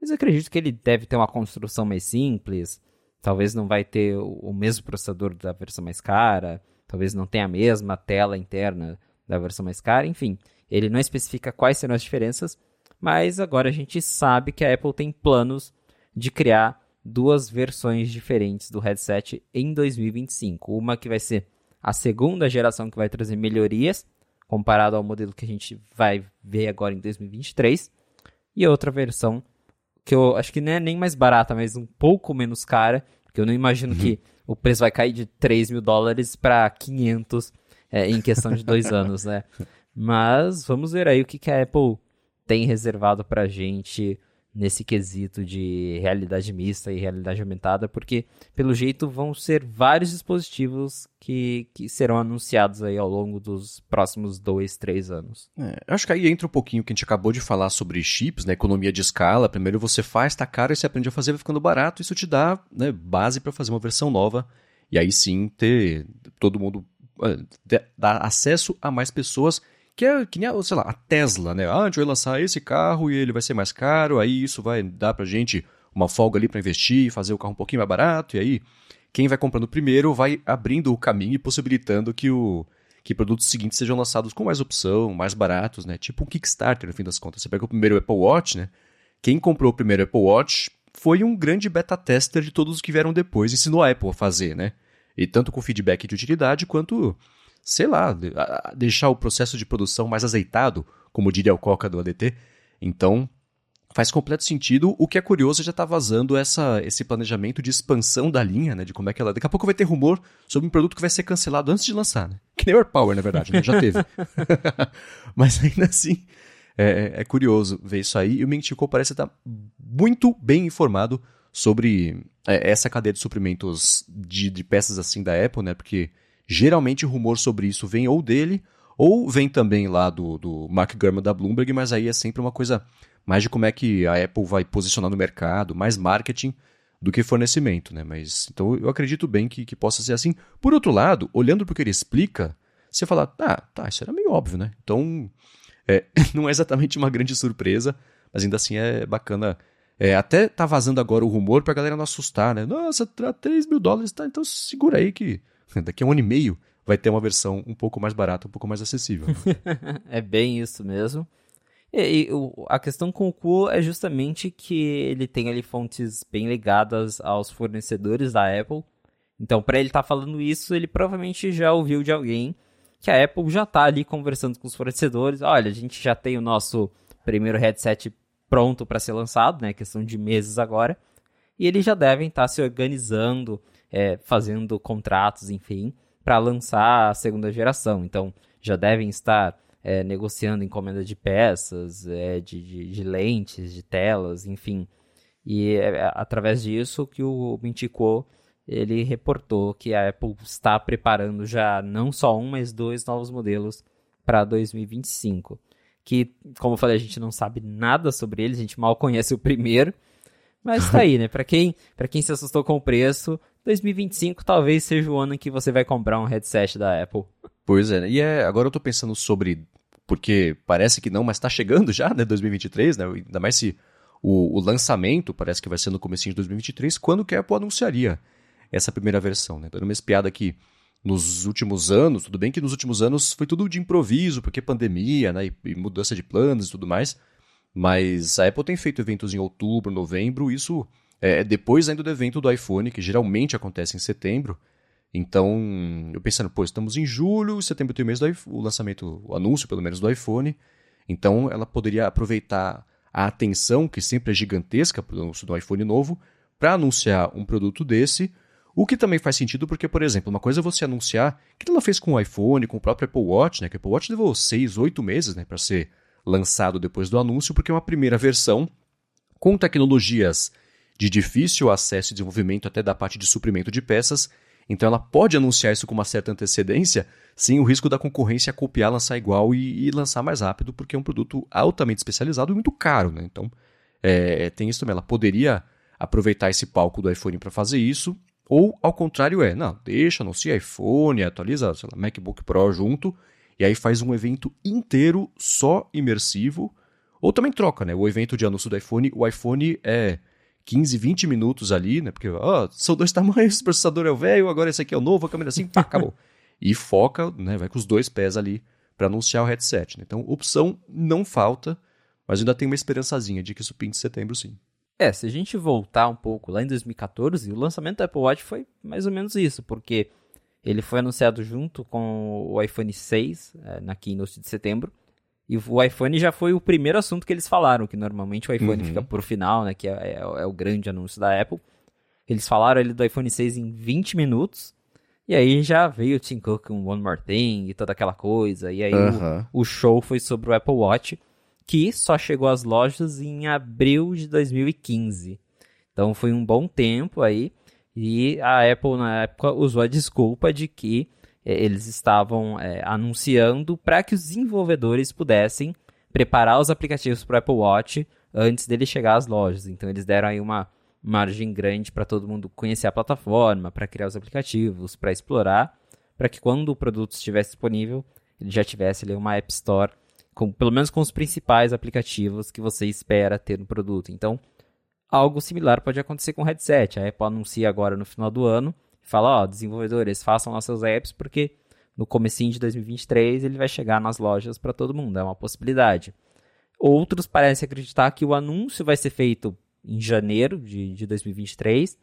mas acredito que ele deve ter uma construção mais simples, talvez não vai ter o, o mesmo processador da versão mais cara, talvez não tenha a mesma tela interna da versão mais cara, enfim. Ele não especifica quais serão as diferenças, mas agora a gente sabe que a Apple tem planos de criar duas versões diferentes do headset em 2025. Uma que vai ser a segunda geração que vai trazer melhorias comparado ao modelo que a gente vai ver agora em 2023, e outra versão que eu acho que não é nem mais barata, mas um pouco menos cara, porque eu não imagino uhum. que o preço vai cair de 3 mil dólares para 500 é, em questão de dois anos, né? Mas vamos ver aí o que, que a Apple tem reservado para gente nesse quesito de realidade mista e realidade aumentada, porque pelo jeito vão ser vários dispositivos que, que serão anunciados aí ao longo dos próximos dois, três anos. É, acho que aí entra um pouquinho que a gente acabou de falar sobre chips, né, economia de escala. Primeiro você faz, tá caro, e você aprende a fazer, vai ficando barato. Isso te dá né, base para fazer uma versão nova e aí sim ter todo mundo é, dar acesso a mais pessoas que é que nem, a, sei lá, a Tesla, né? Ah, a gente vai lançar esse carro e ele vai ser mais caro, aí isso vai dar pra gente uma folga ali para investir, fazer o carro um pouquinho mais barato, e aí quem vai comprando primeiro vai abrindo o caminho e possibilitando que o que produtos seguintes sejam lançados com mais opção, mais baratos, né? Tipo um Kickstarter, no fim das contas. Você pega o primeiro Apple Watch, né? Quem comprou o primeiro Apple Watch foi um grande beta tester de todos os que vieram depois, ensinou a Apple a fazer, né? E tanto com feedback de utilidade quanto sei lá, deixar o processo de produção mais azeitado, como diria o Coca do ADT. Então, faz completo sentido. O que é curioso é já está vazando essa, esse planejamento de expansão da linha, né? De como é que ela. Daqui a pouco vai ter rumor sobre um produto que vai ser cancelado antes de lançar, né? Que nem o AirPower, na verdade, né? Já teve. Mas ainda assim, é, é, curioso ver isso aí. E o Mintico parece estar muito bem informado sobre é, essa cadeia de suprimentos de, de peças assim da Apple, né? Porque Geralmente o rumor sobre isso vem ou dele, ou vem também lá do, do Mark Gurman da Bloomberg, mas aí é sempre uma coisa mais de como é que a Apple vai posicionar no mercado, mais marketing do que fornecimento, né? Mas então eu acredito bem que, que possa ser assim. Por outro lado, olhando para o que ele explica, você fala, ah, tá, isso era meio óbvio, né? Então é, não é exatamente uma grande surpresa, mas ainda assim é bacana. É, até tá vazando agora o rumor pra galera não assustar, né? Nossa, 3 mil dólares, tá? Então segura aí que daqui a um ano e meio vai ter uma versão um pouco mais barata, um pouco mais acessível. Né? é bem isso mesmo. E, e o, a questão com o Cu é justamente que ele tem ali fontes bem ligadas aos fornecedores da Apple. Então, para ele estar tá falando isso, ele provavelmente já ouviu de alguém que a Apple já está ali conversando com os fornecedores. Olha, a gente já tem o nosso primeiro headset pronto para ser lançado, né? Questão de meses agora. E eles já devem estar tá se organizando é, fazendo contratos, enfim, para lançar a segunda geração. Então, já devem estar é, negociando encomenda de peças, é, de, de, de, lentes, de telas, enfim. E é, é através disso que o Mintico ele reportou que a Apple está preparando já não só um, mas dois novos modelos para 2025. Que, como eu falei, a gente não sabe nada sobre eles, a gente mal conhece o primeiro. Mas tá aí, né? Para quem, pra quem se assustou com o preço, 2025 talvez seja o ano em que você vai comprar um headset da Apple. Pois é, e é, agora eu tô pensando sobre porque parece que não, mas está chegando já, né, 2023, né? Ainda mais se o, o, lançamento parece que vai ser no começo de 2023, quando que a Apple anunciaria essa primeira versão, né? Dando uma espiada aqui nos últimos anos, tudo bem que nos últimos anos foi tudo de improviso, porque pandemia, né, e, e mudança de planos e tudo mais, mas a Apple tem feito eventos em outubro, novembro, isso é depois ainda do evento do iPhone, que geralmente acontece em setembro, então, eu pensando, pô, estamos em julho, setembro tem o mês do o lançamento, o anúncio pelo menos do iPhone. Então, ela poderia aproveitar a atenção, que sempre é gigantesca para o anúncio do iPhone novo, para anunciar um produto desse. O que também faz sentido porque, por exemplo, uma coisa é você anunciar, que ela fez com o iPhone, com o próprio Apple Watch, né? Que o Apple Watch levou seis, oito meses né, para ser lançado depois do anúncio, porque é uma primeira versão com tecnologias de difícil acesso e desenvolvimento até da parte de suprimento de peças então ela pode anunciar isso com uma certa antecedência, sem o risco da concorrência copiar, lançar igual e, e lançar mais rápido, porque é um produto altamente especializado e muito caro. Né? Então é, tem isso também. Ela poderia aproveitar esse palco do iPhone para fazer isso, ou ao contrário é, não, deixa, anuncia iPhone, atualiza sei lá, MacBook Pro junto, e aí faz um evento inteiro só imersivo, ou também troca, né? O evento de anúncio do iPhone, o iPhone é 15, 20 minutos ali, né? Porque ó, são dois tamanhos, o processador é o velho, agora esse aqui é o novo, a câmera assim, pá, acabou. e foca, né? Vai com os dois pés ali para anunciar o headset. Né? Então, opção não falta, mas ainda tem uma esperançazinha de que isso pinte em setembro, sim. É, se a gente voltar um pouco lá em 2014, o lançamento do Apple Watch foi mais ou menos isso, porque ele foi anunciado junto com o iPhone 6 é, na keynote de setembro. E o iPhone já foi o primeiro assunto que eles falaram, que normalmente o iPhone uhum. fica por final, né? Que é, é, é, o grande anúncio da Apple. Eles falaram ali do iPhone 6 em 20 minutos. E aí já veio o Tim Cook com One More Thing e toda aquela coisa. E aí uhum. o, o, show foi sobre o Apple Watch, que só chegou às lojas em abril de 2015. Então foi um bom tempo aí. E a Apple, na época, usou a desculpa de que é, eles estavam é, anunciando para que os desenvolvedores pudessem preparar os aplicativos para o Apple Watch antes dele chegar às lojas. Então eles deram aí uma margem grande para todo mundo conhecer a plataforma, para criar os aplicativos, para explorar, para que quando o produto estivesse disponível, ele já tivesse ali uma App Store, com, pelo menos com os principais aplicativos que você espera ter no produto. Então, algo similar pode acontecer com o headset. A Apple anuncia agora no final do ano fala, ó, desenvolvedores, façam seus apps porque no comecinho de 2023 ele vai chegar nas lojas para todo mundo, é uma possibilidade. Outros parecem acreditar que o anúncio vai ser feito em janeiro de, de 2023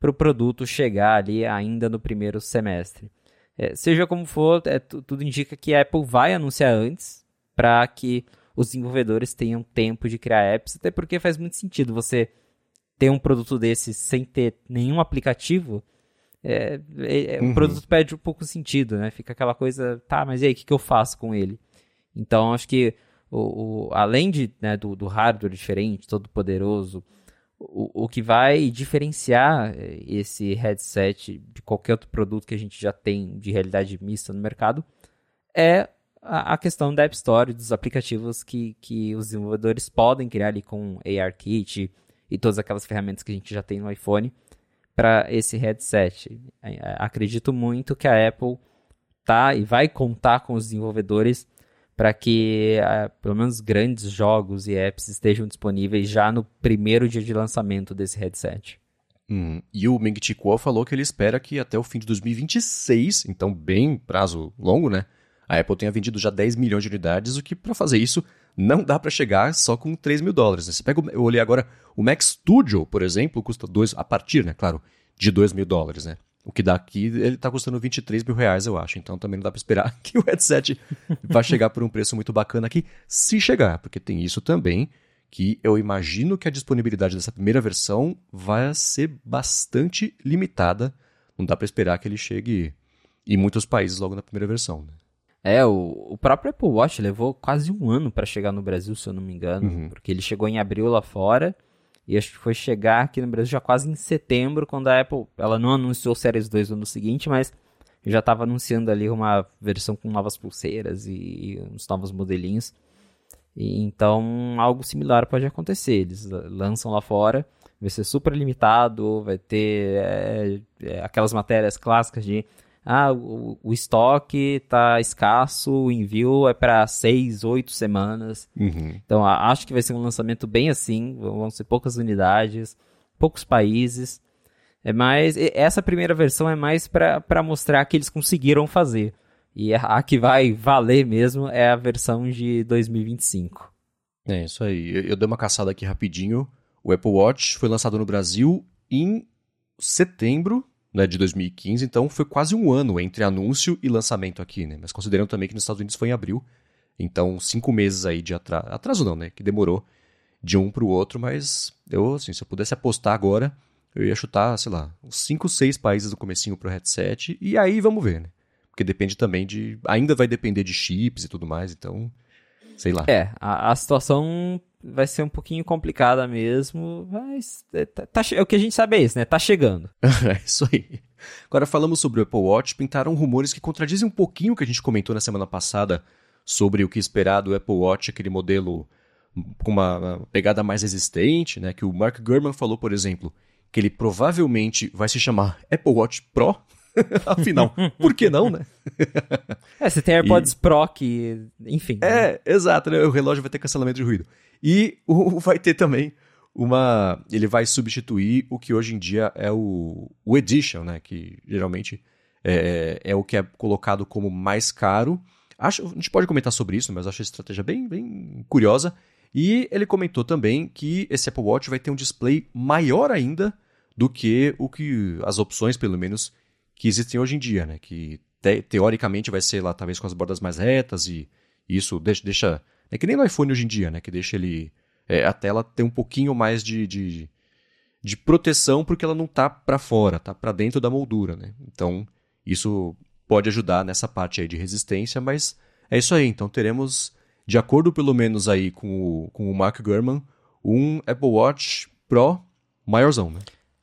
para o produto chegar ali ainda no primeiro semestre. É, seja como for, é, tudo indica que a Apple vai anunciar antes para que os desenvolvedores tenham tempo de criar apps, até porque faz muito sentido você ter um produto desse sem ter nenhum aplicativo é, é, é, uhum. o produto perde um pouco sentido, né? Fica aquela coisa, tá, mas e aí, o que, que eu faço com ele? Então, acho que o, o além de, né, do, do, hardware diferente, todo poderoso, o, o que vai diferenciar é, esse headset de qualquer outro produto que a gente já tem de realidade mista no mercado é a, questão da App Store, dos aplicativos que, que os desenvolvedores podem criar ali com ARKit e todas aquelas ferramentas que a gente já tem no iPhone para esse headset. É, é, acredito muito que a Apple tá e vai contar com os desenvolvedores para que uh, pelo menos grandes jogos e apps estejam disponíveis já no primeiro dia de lançamento desse headset. Hum, e o Meng Chi Kuo falou que ele espera que até o fim de 2026, então bem prazo longo, né? A Apple tenha vendido já 10 milhões de unidades, o que para fazer isso não dá para chegar só com 3 mil dólares. Né? Você pega, eu olhei agora, o Mac Studio, por exemplo, custa dois, a partir, né, claro, de 2 mil dólares, né? O que dá aqui, ele tá custando 23 mil reais, eu acho. Então também não dá para esperar que o headset vai chegar por um preço muito bacana aqui, se chegar, porque tem isso também, que eu imagino que a disponibilidade dessa primeira versão vai ser bastante limitada. Não dá para esperar que ele chegue em muitos países logo na primeira versão. Né? É, o, o próprio Apple Watch levou quase um ano para chegar no Brasil, se eu não me engano. Uhum. Porque ele chegou em abril lá fora. E acho que foi chegar aqui no Brasil já quase em setembro, quando a Apple. Ela não anunciou o Series 2 no ano seguinte, mas já estava anunciando ali uma versão com novas pulseiras e, e uns novos modelinhos. E, então, algo similar pode acontecer. Eles lançam lá fora, vai ser super limitado, vai ter é, é, aquelas matérias clássicas de ah, o, o estoque tá escasso, o envio é para seis, oito semanas. Uhum. Então acho que vai ser um lançamento bem assim, vão ser poucas unidades, poucos países. É mais essa primeira versão é mais para mostrar que eles conseguiram fazer. E a, a que vai valer mesmo é a versão de 2025. É isso aí. Eu, eu dei uma caçada aqui rapidinho. O Apple Watch foi lançado no Brasil em setembro né, de 2015, então foi quase um ano entre anúncio e lançamento aqui, né? Mas considerando também que nos Estados Unidos foi em abril, então cinco meses aí de atraso. Atraso não, né? Que demorou de um pro outro, mas eu, assim, se eu pudesse apostar agora, eu ia chutar, sei lá, uns cinco, seis países do comecinho pro headset, e aí vamos ver, né? Porque depende também de. Ainda vai depender de chips e tudo mais, então. Sei lá. É, a, a situação vai ser um pouquinho complicada mesmo, mas é, tá- tá é o que a gente sabe é isso, né? Tá chegando. É isso aí. Agora falamos sobre o Apple Watch, pintaram rumores que contradizem um pouquinho o que a gente comentou na semana passada sobre o que esperar do Apple Watch, aquele modelo com uma pegada mais resistente, né? Que o Mark Gurman falou, por exemplo, que ele provavelmente vai se chamar Apple Watch Pro. Afinal, por que não, né? É, você tem AirPods Pro que, enfim. né? É, exato, né? O relógio vai ter cancelamento de ruído. E o, vai ter também uma. Ele vai substituir o que hoje em dia é o, o Edition, né? Que geralmente é, é o que é colocado como mais caro. Acho, a gente pode comentar sobre isso, mas acho a estratégia bem, bem curiosa. E ele comentou também que esse Apple Watch vai ter um display maior ainda do que o que as opções, pelo menos, que existem hoje em dia, né? Que te- teoricamente vai ser lá, talvez com as bordas mais retas e isso deixa, deixa. É que nem no iPhone hoje em dia, né? Que deixa ele. é, a tela ter um pouquinho mais de, de, de proteção porque ela não tá para fora, tá para dentro da moldura, né? Então, isso pode ajudar nessa parte aí de resistência, mas é isso aí. Então, teremos, de acordo pelo menos aí com o, com o Mark Gurman, um Apple Watch Pro maiorzão, né?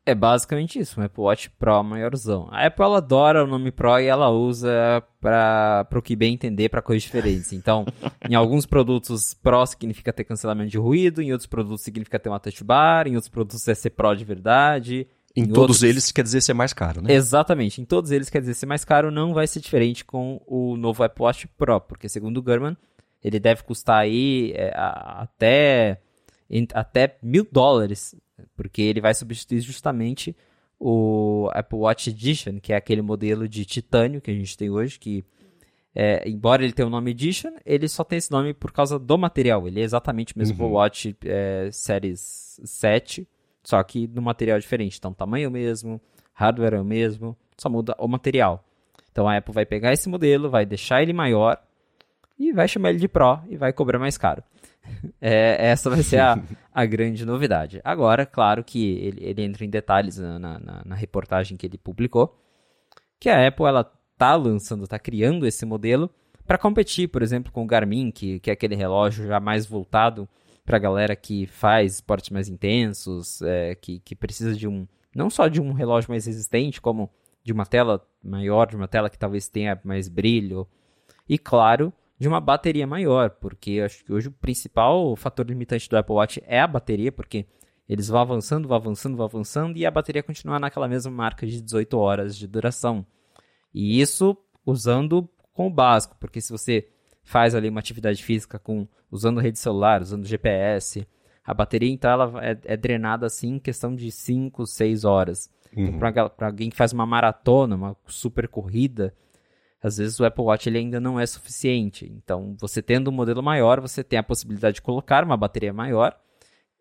É basicamente isso, um Apple Watch Pro maiorzão. A Apple ela adora o nome Pro e ela usa para o que bem entender para coisas diferentes. Então, em alguns produtos Pro significa ter cancelamento de ruído, em outros produtos significa ter uma touch bar, em outros produtos é ser Pro de verdade. Em, Em todos outros- eles quer dizer ser mais caro, né? Exatamente, em todos eles quer dizer ser mais caro, não vai ser diferente com o novo Apple Watch Pro, porque segundo o Gurman, ele deve custar aí é, até, até mil dólares, porque ele vai substituir justamente o Apple Watch Edition, que é aquele modelo de titânio que a gente tem hoje, que é, embora ele tenha o nome Edition, ele só tem esse nome por causa do material. Ele é exatamente o mesmo Uhum. Apple Watch é, Series 7, só que no material diferente. Então, tamanho é o mesmo, hardware é o mesmo, só muda o material. Então, a Apple vai pegar esse modelo, vai deixar ele maior e vai chamar ele de Pro e vai cobrar mais caro. É, essa vai ser a, a grande novidade. Agora, claro que ele, ele entra em detalhes na, na- na reportagem que ele publicou, que a Apple ela tá lançando, tá criando esse modelo para competir, por exemplo, com o Garmin, que, que é aquele relógio já mais voltado para a galera que faz esportes mais intensos, é, que, que precisa de um não só de um relógio mais resistente, como de uma tela maior, de uma tela que talvez tenha mais brilho, e claro, de uma bateria maior, porque acho que hoje o principal fator limitante do Apple Watch é a bateria, porque eles vão avançando, vão avançando, vão avançando, e a bateria continua naquela mesma marca de 18 horas de duração. E isso usando com o básico, porque se você faz ali uma atividade física com usando rede celular, usando GPS, a bateria então ela é, é drenada assim em questão de 5, 6 horas. Então, para alguém que faz uma maratona, uma super corrida, às vezes o Apple Watch ele ainda não é suficiente. Então, você tendo um modelo maior, você tem a possibilidade de colocar uma bateria maior.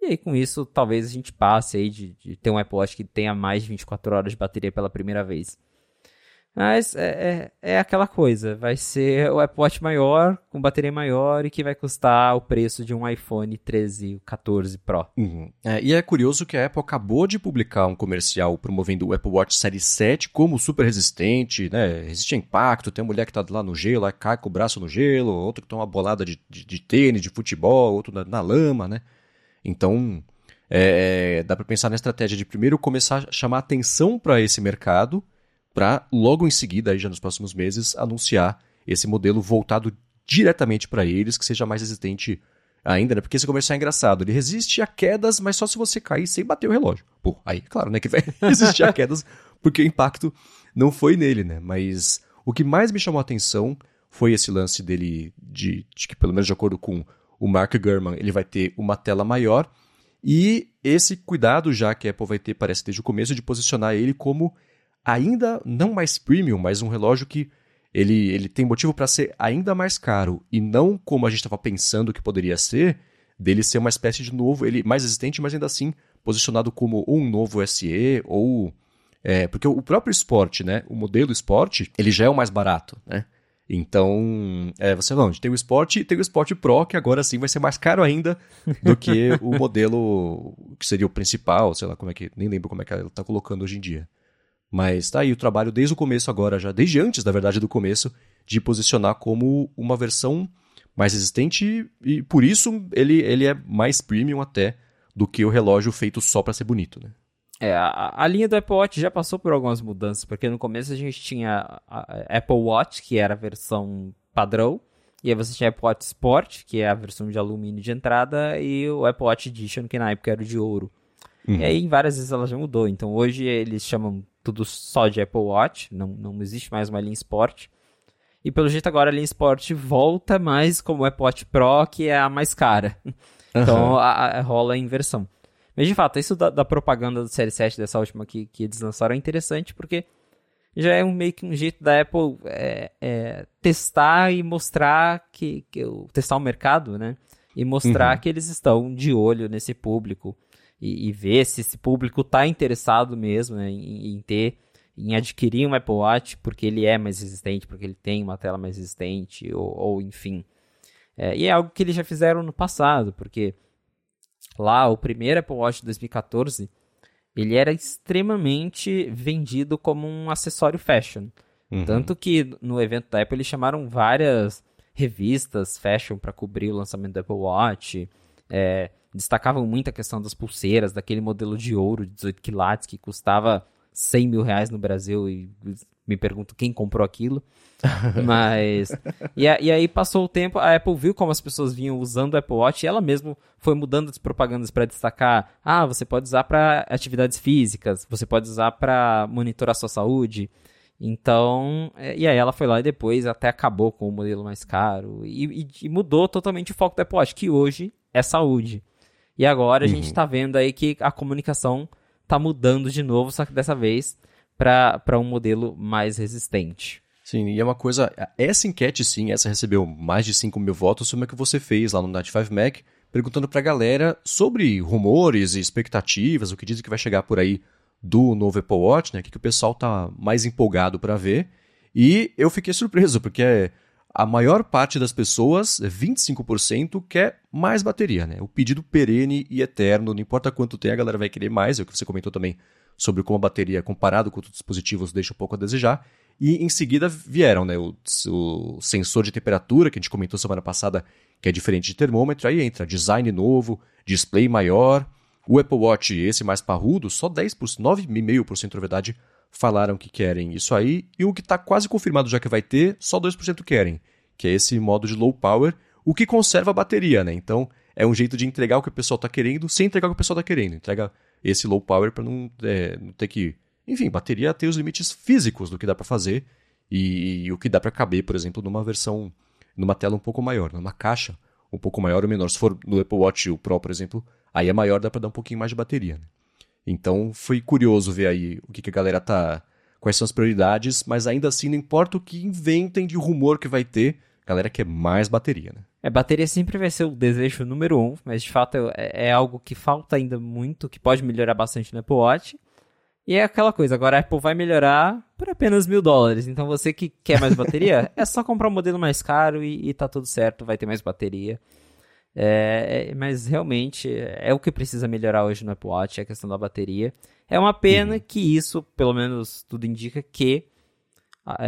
E aí, com isso, talvez a gente passe aí de, de ter um Apple Watch que tenha mais de 24 horas de bateria pela primeira vez. Mas é, é, é aquela coisa, vai ser o Apple Watch maior, com bateria maior e que vai custar o preço de um iPhone 13, 14 Pro. Uhum. É, e é curioso que a Apple acabou de publicar um comercial promovendo o Apple Watch Série 7 como super resistente, né? Resiste a impacto, tem uma mulher que tá lá no gelo, aí cai com o braço no gelo, outro que toma uma bolada de, de, de tênis, de futebol, outro na, na lama, né? Então, é, dá para pensar na estratégia de primeiro começar a chamar atenção para esse mercado, para logo em seguida, aí já nos próximos meses, anunciar esse modelo voltado diretamente para eles, que seja mais resistente ainda, né? Porque esse comercial é engraçado. Ele resiste a quedas, mas só se você cair sem bater o relógio. Pô, aí, claro, né? Que vai resistir a quedas, porque o impacto não foi nele, né? Mas o que mais me chamou a atenção foi esse lance dele, de, de que, pelo menos de acordo com o Mark Gurman, ele vai ter uma tela maior. E esse cuidado já que a Apple vai ter, parece desde o começo, de posicionar ele como ainda não mais premium, mas um relógio que ele, ele tem motivo para ser ainda mais caro. E não como a gente estava pensando que poderia ser, dele ser uma espécie de novo, ele mais existente, mas ainda assim posicionado como um novo SE ou. É, porque o próprio esporte, né? O modelo esporte, ele já é o mais barato, né? Então, é, você não, tem o Sport e tem o Sport Pro, que agora sim vai ser mais caro ainda do que o modelo que seria o principal, sei lá como é que, nem lembro como é que ela está colocando hoje em dia. Mas tá aí o trabalho desde o começo agora, já desde antes, na verdade, do começo, de posicionar como uma versão mais resistente e por isso ele, ele é mais premium até do que o relógio feito só para ser bonito, né? É, a, a, linha do Apple Watch já passou por algumas mudanças, porque no começo a gente tinha a Apple Watch, que era a versão padrão, e aí você tinha o Apple Watch Sport, que é a versão de alumínio de entrada, e o Apple Watch Edition, que na época era o de ouro. Uhum. E aí várias vezes ela já mudou, então hoje eles chamam tudo só de Apple Watch, não, não existe mais uma linha Sport. E pelo jeito agora a linha Sport volta mais como o Apple Watch Pro, que é a mais cara. Então uhum. a, a, rola a inversão. Mas de fato, isso da, da, propaganda do Série 7, dessa última que, que eles lançaram, é interessante porque já é um, meio que um jeito da Apple é, é, testar e mostrar que, que. testar o mercado, né? E mostrar uhum. que eles estão de olho nesse público. E, e ver se esse público está interessado mesmo né, em, em, ter, em adquirir um Apple Watch porque ele é mais resistente, porque ele tem uma tela mais resistente, ou, ou enfim. É, e é algo que eles já fizeram no passado, porque lá, o primeiro Apple Watch de 2014, ele era extremamente vendido como um acessório fashion. Uhum. Tanto que no evento da Apple eles chamaram várias revistas fashion para cobrir o lançamento do Apple Watch. É, destacavam muito a questão das pulseiras, daquele modelo de ouro de 18 quilates que custava 100 mil reais no Brasil e me pergunto quem comprou aquilo. Mas. e, a, e, aí passou o tempo, a Apple viu como as pessoas vinham usando o Apple Watch e ela mesma foi mudando as propagandas para destacar: ah, você pode usar para atividades físicas, você pode usar para monitorar sua saúde. Então, é, e aí ela foi lá e depois até acabou com o modelo mais caro e, e, e mudou totalmente o foco do Apple Watch, que hoje é saúde. E agora a gente está uhum. vendo aí que a comunicação está mudando de novo, só que dessa vez para um modelo mais resistente. Sim, e é uma coisa. Essa enquete, sim, essa recebeu mais de 5 mil votos sobre o que você fez lá no Night 5 Mac, perguntando pra galera sobre rumores e expectativas, o que dizem que vai chegar por aí do novo Apple Watch, né? O que, que o pessoal tá mais empolgado para ver. E eu fiquei surpreso, porque a maior parte das pessoas, 25%, quer mais bateria, né? O pedido perene e eterno, não importa quanto tem, a galera vai querer mais, é o que você comentou também sobre como a bateria, comparado com outros dispositivos, deixa um pouco a desejar. E em seguida vieram né, o, o, sensor de temperatura, que a gente comentou semana passada, que é diferente de termômetro. Aí entra design novo, display maior. O Apple Watch, esse mais parrudo, só 10%, 9,5% na verdade, falaram que querem isso aí. E o que está quase confirmado já que vai ter, só 2% querem, que é esse modo de low power, o que conserva a bateria, né? Então é um jeito de entregar o que o pessoal está querendo sem entregar o que o pessoal está querendo. Entrega esse low power para não, é, não ter que enfim, bateria tem os limites físicos do que dá para fazer e, e, o que dá para caber, por exemplo, numa versão, numa tela um pouco maior, numa caixa um pouco maior ou menor. Se for no Apple Watch o Pro, por exemplo, aí é maior, dá para dar um pouquinho mais de bateria. Né? Então foi curioso ver aí o que, que a galera tá. Quais são as prioridades, mas ainda assim, não importa o que inventem de rumor que vai ter, a galera quer mais bateria, né? É, bateria sempre vai ser o desejo número um, mas de fato é, é algo que falta ainda muito, que pode melhorar bastante no Apple Watch. E é aquela coisa, agora a Apple vai melhorar por apenas mil dólares. Então você que quer mais bateria, é só comprar um modelo mais caro e, e tá tudo certo, vai ter mais bateria. É, é, mas realmente é o que precisa melhorar hoje no Apple Watch, é a questão da bateria. É uma pena uhum. que isso, pelo menos tudo indica que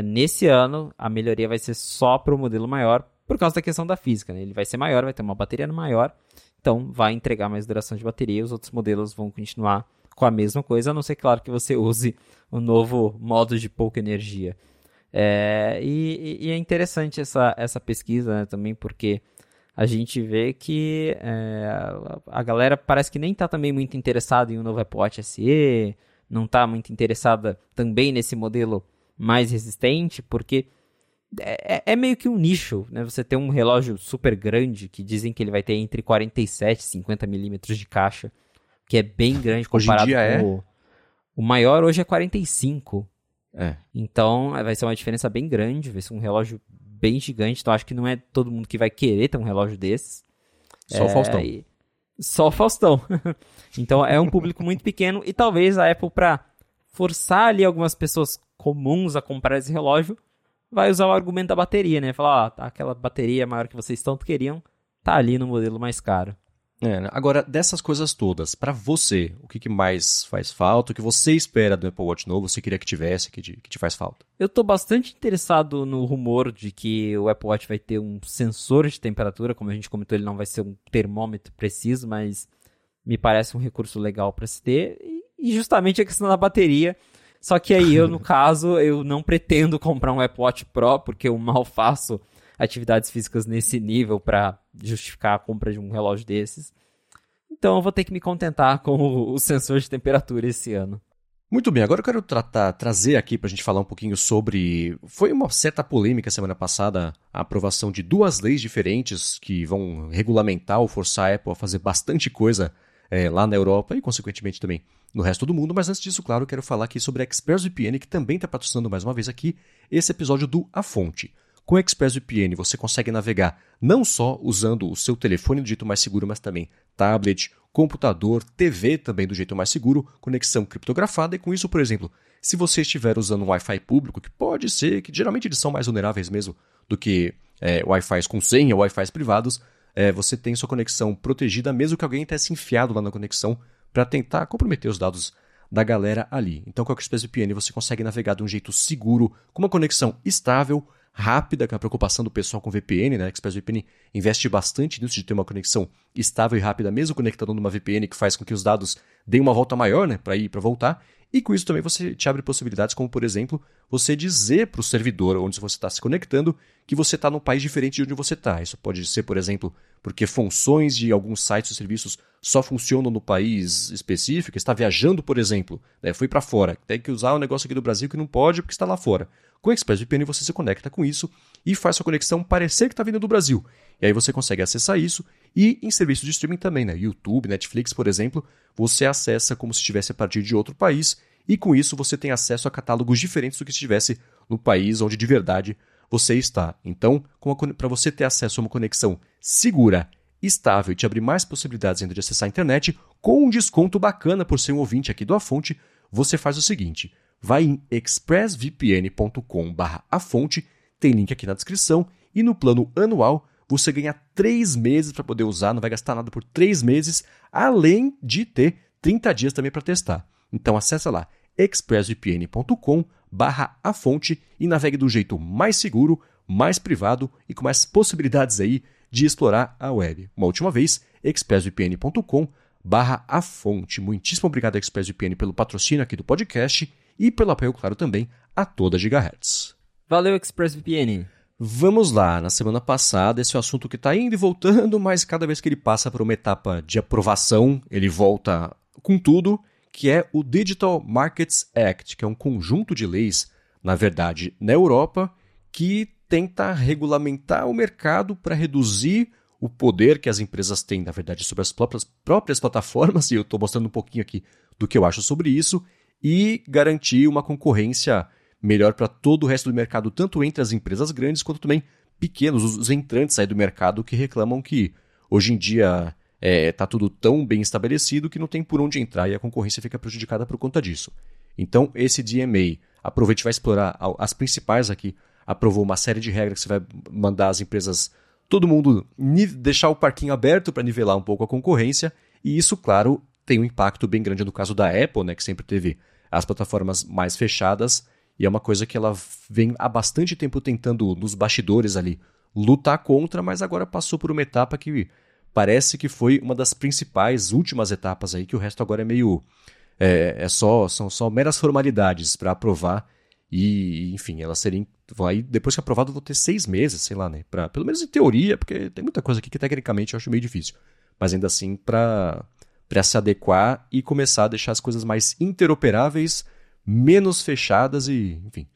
nesse ano a melhoria vai ser só para o modelo maior, por causa da questão da física. Né? Ele vai ser maior, vai ter uma bateria maior, então vai entregar mais duração de bateria. Os outros modelos vão continuar com a mesma coisa, a não ser, claro, que você use o novo modo de pouca energia. É, e, e, é interessante essa, essa pesquisa né, também, porque a gente vê que é, a galera parece que nem está também muito interessada em um novo Apple Watch SE, não está muito interessada também nesse modelo mais resistente, porque é, é, é, meio que um nicho, né? Você tem um relógio super grande que dizem que ele vai ter entre 47 e 50 milímetros de caixa, que é bem grande comparado com é... o, o maior hoje é 45. É. Então vai ser uma diferença bem grande, vai ser um relógio bem gigante. Então acho que não é todo mundo que vai querer ter um relógio desses. Só é, o Faustão. E... Só o Faustão. então é um público muito pequeno e talvez a Apple para forçar ali algumas pessoas comuns a comprar esse relógio vai usar o argumento da bateria, né? Falar, ó, tá, aquela bateria maior que vocês tanto queriam, tá ali no modelo mais caro. É, né? agora, dessas coisas todas, para você, o que, que, mais faz falta? O que você espera do Apple Watch novo? Você queria que tivesse, que te, que te faz falta? Eu tô bastante interessado no rumor de que o Apple Watch vai ter um sensor de temperatura. Como a gente comentou, ele não vai ser um termômetro preciso, mas me parece um recurso legal para se ter. E justamente a questão da bateria. Só que aí eu, no caso, eu não pretendo comprar um Apple Watch Pro, porque eu mal faço atividades físicas nesse nível para justificar a compra de um relógio desses. Então eu vou ter que me contentar com o, sensor de temperatura esse ano. Muito bem, agora eu quero tratar, trazer aqui para a gente falar um pouquinho sobre. Foi uma certa polêmica semana passada a aprovação de duas leis diferentes que vão regulamentar ou forçar a Apple a fazer bastante coisa é, lá na Europa e, consequentemente, também no resto do mundo. Mas antes disso, claro, eu quero falar aqui sobre a ExpressVPN, que também está patrocinando mais uma vez aqui esse episódio do A Fonte. Com o ExpressVPN você consegue navegar não só usando o seu telefone do jeito mais seguro, mas também tablet, computador, TV também do jeito mais seguro, conexão criptografada e com isso, por exemplo, se você estiver usando um Wi-Fi público, que pode ser, que geralmente eles são mais vulneráveis mesmo do que é, Wi-Fi com senha, Wi-Fi privados, é, você tem sua conexão protegida, mesmo que alguém tenha se enfiado lá na conexão para tentar comprometer os dados da galera ali. Então, com a ExpressVPN você consegue navegar de um jeito seguro, com uma conexão estável, rápida, que é a preocupação do pessoal com VPN, né? ExpressVPN investe bastante nisso de ter uma conexão estável e rápida, mesmo conectando numa VPN que faz com que os dados deem uma volta maior, né, para ir para voltar. E com isso também você te abre possibilidades, como por exemplo, você dizer para o servidor onde você está se conectando que você está num país diferente de onde você está. Isso pode ser, por exemplo, porque funções de alguns sites ou serviços só funcionam no país específico, está viajando, por exemplo, né, foi para fora, tem que usar um negócio aqui do Brasil que não pode porque está lá fora. Com o ExpressVPN você se conecta com isso e faz sua conexão parecer que está vindo do Brasil. E aí você consegue acessar isso e em serviços de streaming também, né? YouTube, Netflix, por exemplo, você acessa como se estivesse a partir de outro país e com isso você tem acesso a catálogos diferentes do que se estivesse no país onde de verdade você está. Então, para você ter acesso a uma conexão segura, estável e te abrir mais possibilidades ainda de acessar a internet, com um desconto bacana por ser um ouvinte aqui do A Fonte, você faz o seguinte: vai em expressvpn.com/afonte, tem link aqui na descrição, e no plano anual você ganha 3 meses para poder usar, não vai gastar nada por 3 meses, além de ter 30 dias também para testar. Então acessa lá expressvpn.com/afonte e navegue do jeito mais seguro, mais privado e com mais possibilidades aí de explorar a web. Uma última vez, expressvpn.com/afonte. Muitíssimo obrigado ExpressVPN pelo patrocínio aqui do podcast e pelo apoio, claro, também a toda Gigahertz. Valeu, ExpressVPN! Vamos lá, na semana passada, esse é um assunto que está indo e voltando, mas cada vez que ele passa por uma etapa de aprovação, ele volta com tudo, que é o Digital Markets Act, que é um conjunto de leis, na verdade, na Europa, que tenta regulamentar o mercado para reduzir o poder que as empresas têm, na verdade, sobre as próprias, próprias plataformas, e eu estou mostrando um pouquinho aqui do que eu acho sobre isso, e garantir uma concorrência melhor para todo o resto do mercado, tanto entre as empresas grandes quanto também pequenos, os entrantes aí do mercado que reclamam que hoje em dia é, tá tudo tão bem estabelecido que não tem por onde entrar e a concorrência fica prejudicada por conta disso. Então, esse DMA, aproveite vai explorar as principais aqui, aprovou uma série de regras que você vai mandar as empresas, todo mundo deixar o parquinho aberto para nivelar um pouco a concorrência, e isso, claro, tem um impacto bem grande no caso da Apple, né, que sempre teve as plataformas mais fechadas, e é uma coisa que ela vem há bastante tempo tentando, nos bastidores ali, lutar contra, mas agora passou por uma etapa que parece que foi uma das principais, últimas etapas aí, que o resto agora é meio. É, é só, são só meras formalidades para aprovar. E, enfim, elas serem. Aí, depois que aprovado, vou ter seis meses, sei lá, né? Pra, pelo menos em teoria, porque tem muita coisa aqui que tecnicamente eu acho meio difícil. Mas ainda assim, para para se adequar e começar a deixar as coisas mais interoperáveis, menos fechadas e, enfim,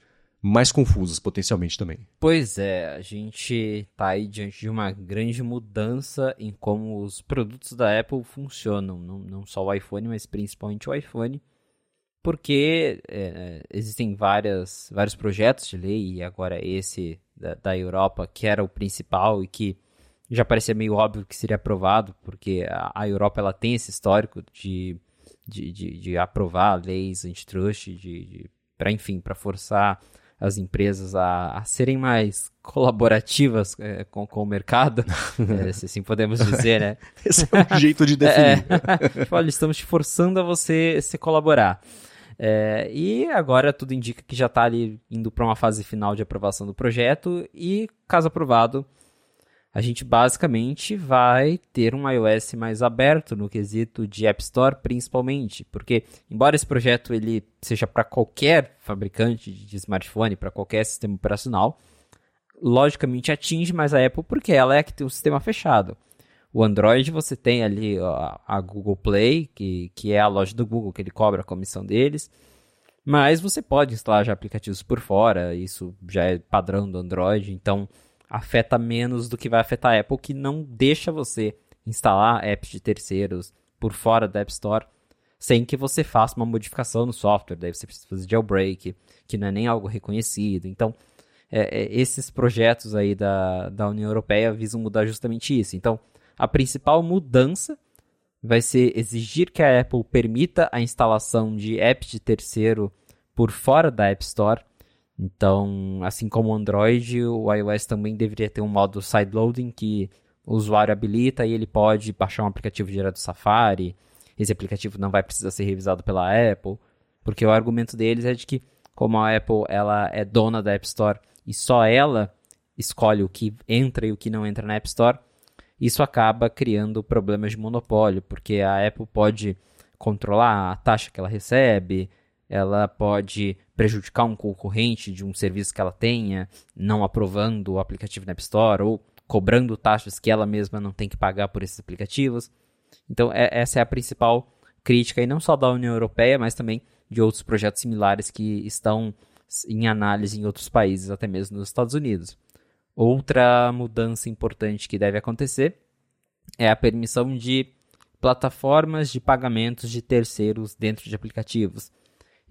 mais confusas potencialmente também. Pois é, a gente tá aí diante de uma grande mudança em como os produtos da Apple funcionam, não, não só o iPhone, mas principalmente o iPhone, porque é, existem várias, vários projetos de lei, e agora esse da, da Europa, que era o principal e que já parecia meio óbvio que seria aprovado, porque a, a Europa ela tem esse histórico de, de, de, de aprovar leis antitrust, de, de para enfim, para forçar as empresas a, a serem mais colaborativas é, com, com o mercado, é, se assim podemos dizer, né? Esse é um jeito de definir. É, olha, estamos te forçando a você se colaborar. É, e agora tudo indica que já está ali indo para uma fase final de aprovação do projeto e, caso aprovado, a gente basicamente vai ter um iOS mais aberto no quesito de App Store, principalmente, porque embora esse projeto ele seja para qualquer fabricante de smartphone, para qualquer sistema operacional, logicamente atinge mais a Apple porque ela é que tem um sistema fechado. O Android você tem ali a, a Google Play, que, que é a loja do Google, que ele cobra a comissão deles. Mas você pode instalar já aplicativos por fora, isso já é padrão do Android, então afeta menos do que vai afetar a Apple, que não deixa você instalar apps de terceiros por fora da App Store sem que você faça uma modificação no software. Daí você precisa fazer jailbreak, que não é nem algo reconhecido. Então, é, é, esses projetos aí da, da União Europeia visam mudar justamente isso. Então, a principal mudança vai ser exigir que a Apple permita a instalação de apps de terceiro por fora da App Store então, assim como o Android, o iOS também deveria ter um modo sideloading que o usuário habilita e ele pode baixar um aplicativo direto do Safari. Esse aplicativo não vai precisar ser revisado pela Apple, porque o argumento deles é de que como a Apple ela é dona da App Store e só ela escolhe o que entra e o que não entra na App Store, isso acaba criando problemas de monopólio, porque a Apple pode controlar a taxa que ela recebe, ela pode prejudicar um concorrente de um serviço que ela tenha, não aprovando o aplicativo na App Store ou cobrando taxas que ela mesma não tem que pagar por esses aplicativos. Então, é, essa é a principal crítica, e não só da União Europeia, mas também de outros projetos similares que estão em análise em outros países, até mesmo nos Estados Unidos. Outra mudança importante que deve acontecer é a permissão de plataformas de pagamentos de terceiros dentro de aplicativos.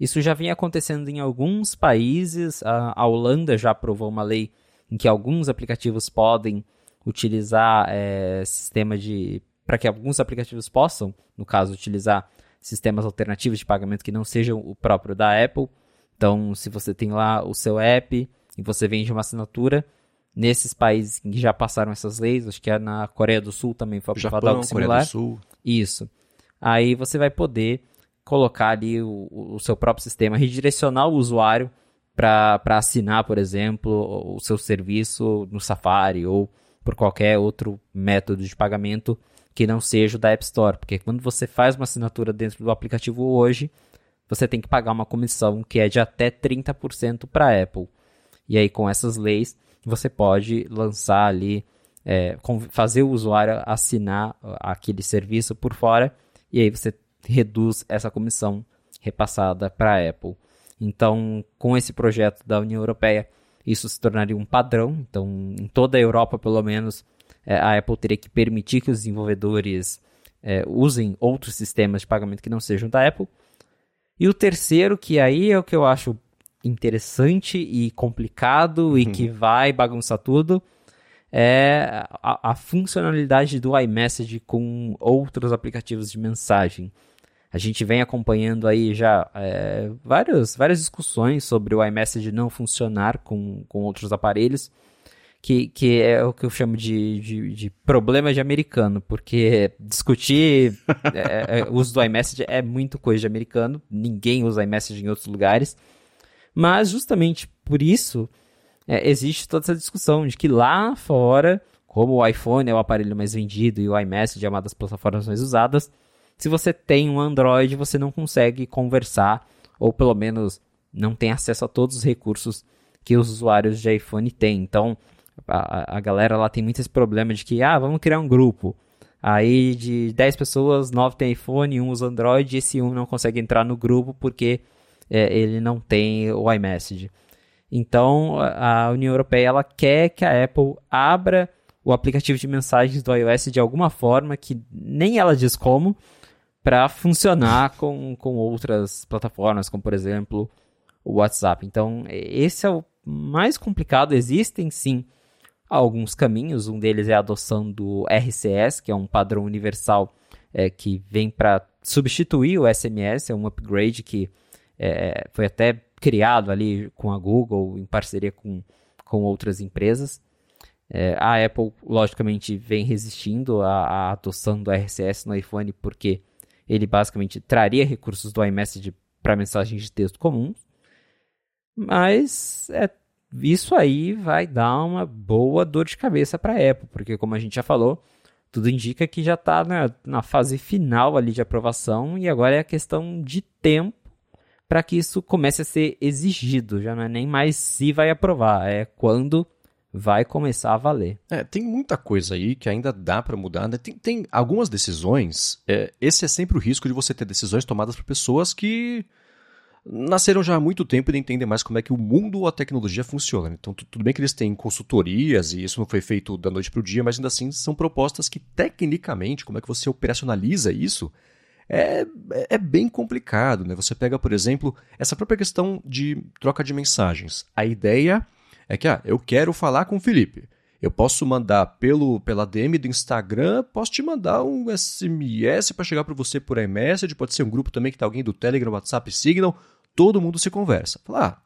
Isso já vem acontecendo em alguns países. A, Holanda já aprovou uma lei em que alguns aplicativos podem utilizar é, sistema de. para que alguns aplicativos possam, no caso, utilizar sistemas alternativos de pagamento que não sejam o próprio da Apple. Então, se você tem lá o seu app e você vende uma assinatura, nesses países que já passaram essas leis, acho que é na Coreia do Sul também foi aprovado algo similar. Coreia do Sul. Isso. Aí você vai poder colocar ali o, o seu próprio sistema, redirecionar o usuário para assinar, por exemplo, o seu serviço no Safari ou por qualquer outro método de pagamento que não seja o da App Store. Porque quando você faz uma assinatura dentro do aplicativo hoje, você tem que pagar uma comissão que é de até 30% para a Apple. E aí, com essas leis, você pode lançar ali, é, fazer o usuário assinar aquele serviço por fora, e aí você reduz essa comissão repassada para a Apple. Então, com esse projeto da União Europeia, isso se tornaria um padrão. Então, em toda a Europa, pelo menos, é, a Apple teria que permitir que os desenvolvedores é, usem outros sistemas de pagamento que não sejam da Apple. E o terceiro, que aí é o que eu acho interessante e complicado uhum. e que vai bagunçar tudo, é a, a funcionalidade do iMessage com outros aplicativos de mensagem. A gente vem acompanhando aí já é, várias, várias discussões sobre o iMessage não funcionar com, com outros aparelhos, que, que é o que eu chamo de, de, de problema de americano, porque discutir é, é, o uso do iMessage é muito coisa de americano, ninguém usa iMessage em outros lugares, mas justamente por isso é, existe toda essa discussão de que lá fora, como o iPhone é o aparelho mais vendido e o iMessage é uma das plataformas mais usadas, se você tem um Android, você não consegue conversar, ou pelo menos não tem acesso a todos os recursos que os usuários de iPhone têm. Então, a, a galera lá tem muito esse problema de que, ah, vamos criar um grupo. Aí de 10 pessoas, 9 tem iPhone, 1 usa Android, e esse um não consegue entrar no grupo porque é, ele não tem o iMessage. Então, a União Europeia ela quer que a Apple abra o aplicativo de mensagens do iOS de alguma forma que nem ela diz como, para funcionar com, com outras plataformas, como por exemplo o WhatsApp. Então, esse é o mais complicado. Existem sim alguns caminhos, um deles é a adoção do RCS, que é um padrão universal é, que vem para substituir o SMS, é um upgrade que é, foi até criado ali com a Google em parceria com, com outras empresas. É, a Apple, logicamente, vem resistindo à, à, adoção do RCS no iPhone porque ele basicamente traria recursos do iMessage para mensagens de texto comuns. Mas é, isso aí vai dar uma boa dor de cabeça para a Apple, porque como a gente já falou, tudo indica que já está na, na fase final ali de aprovação e agora é a questão de tempo para que isso comece a ser exigido. Já não é nem mais se vai aprovar, é quando vai começar a valer. É, tem muita coisa aí que ainda dá para mudar. Né? Tem, tem, algumas decisões. É, esse é sempre o risco de você ter decisões tomadas por pessoas que nasceram já há muito tempo e não entendem mais como é que o mundo ou a tecnologia funciona. Então, tudo bem que eles têm consultorias e isso não foi feito da noite para o dia, mas ainda assim são propostas que, tecnicamente, como é que você operacionaliza isso, é, é bem complicado. Né? Você pega, por exemplo, essa própria questão de troca de mensagens. A ideia é que, ah, eu quero falar com o Felipe. Eu posso mandar pelo pela DM do Instagram, posso te mandar um SMS para chegar para você por iMessage, pode ser um grupo também que tá alguém do Telegram, WhatsApp, Signal, todo mundo se conversa. Falar, ah,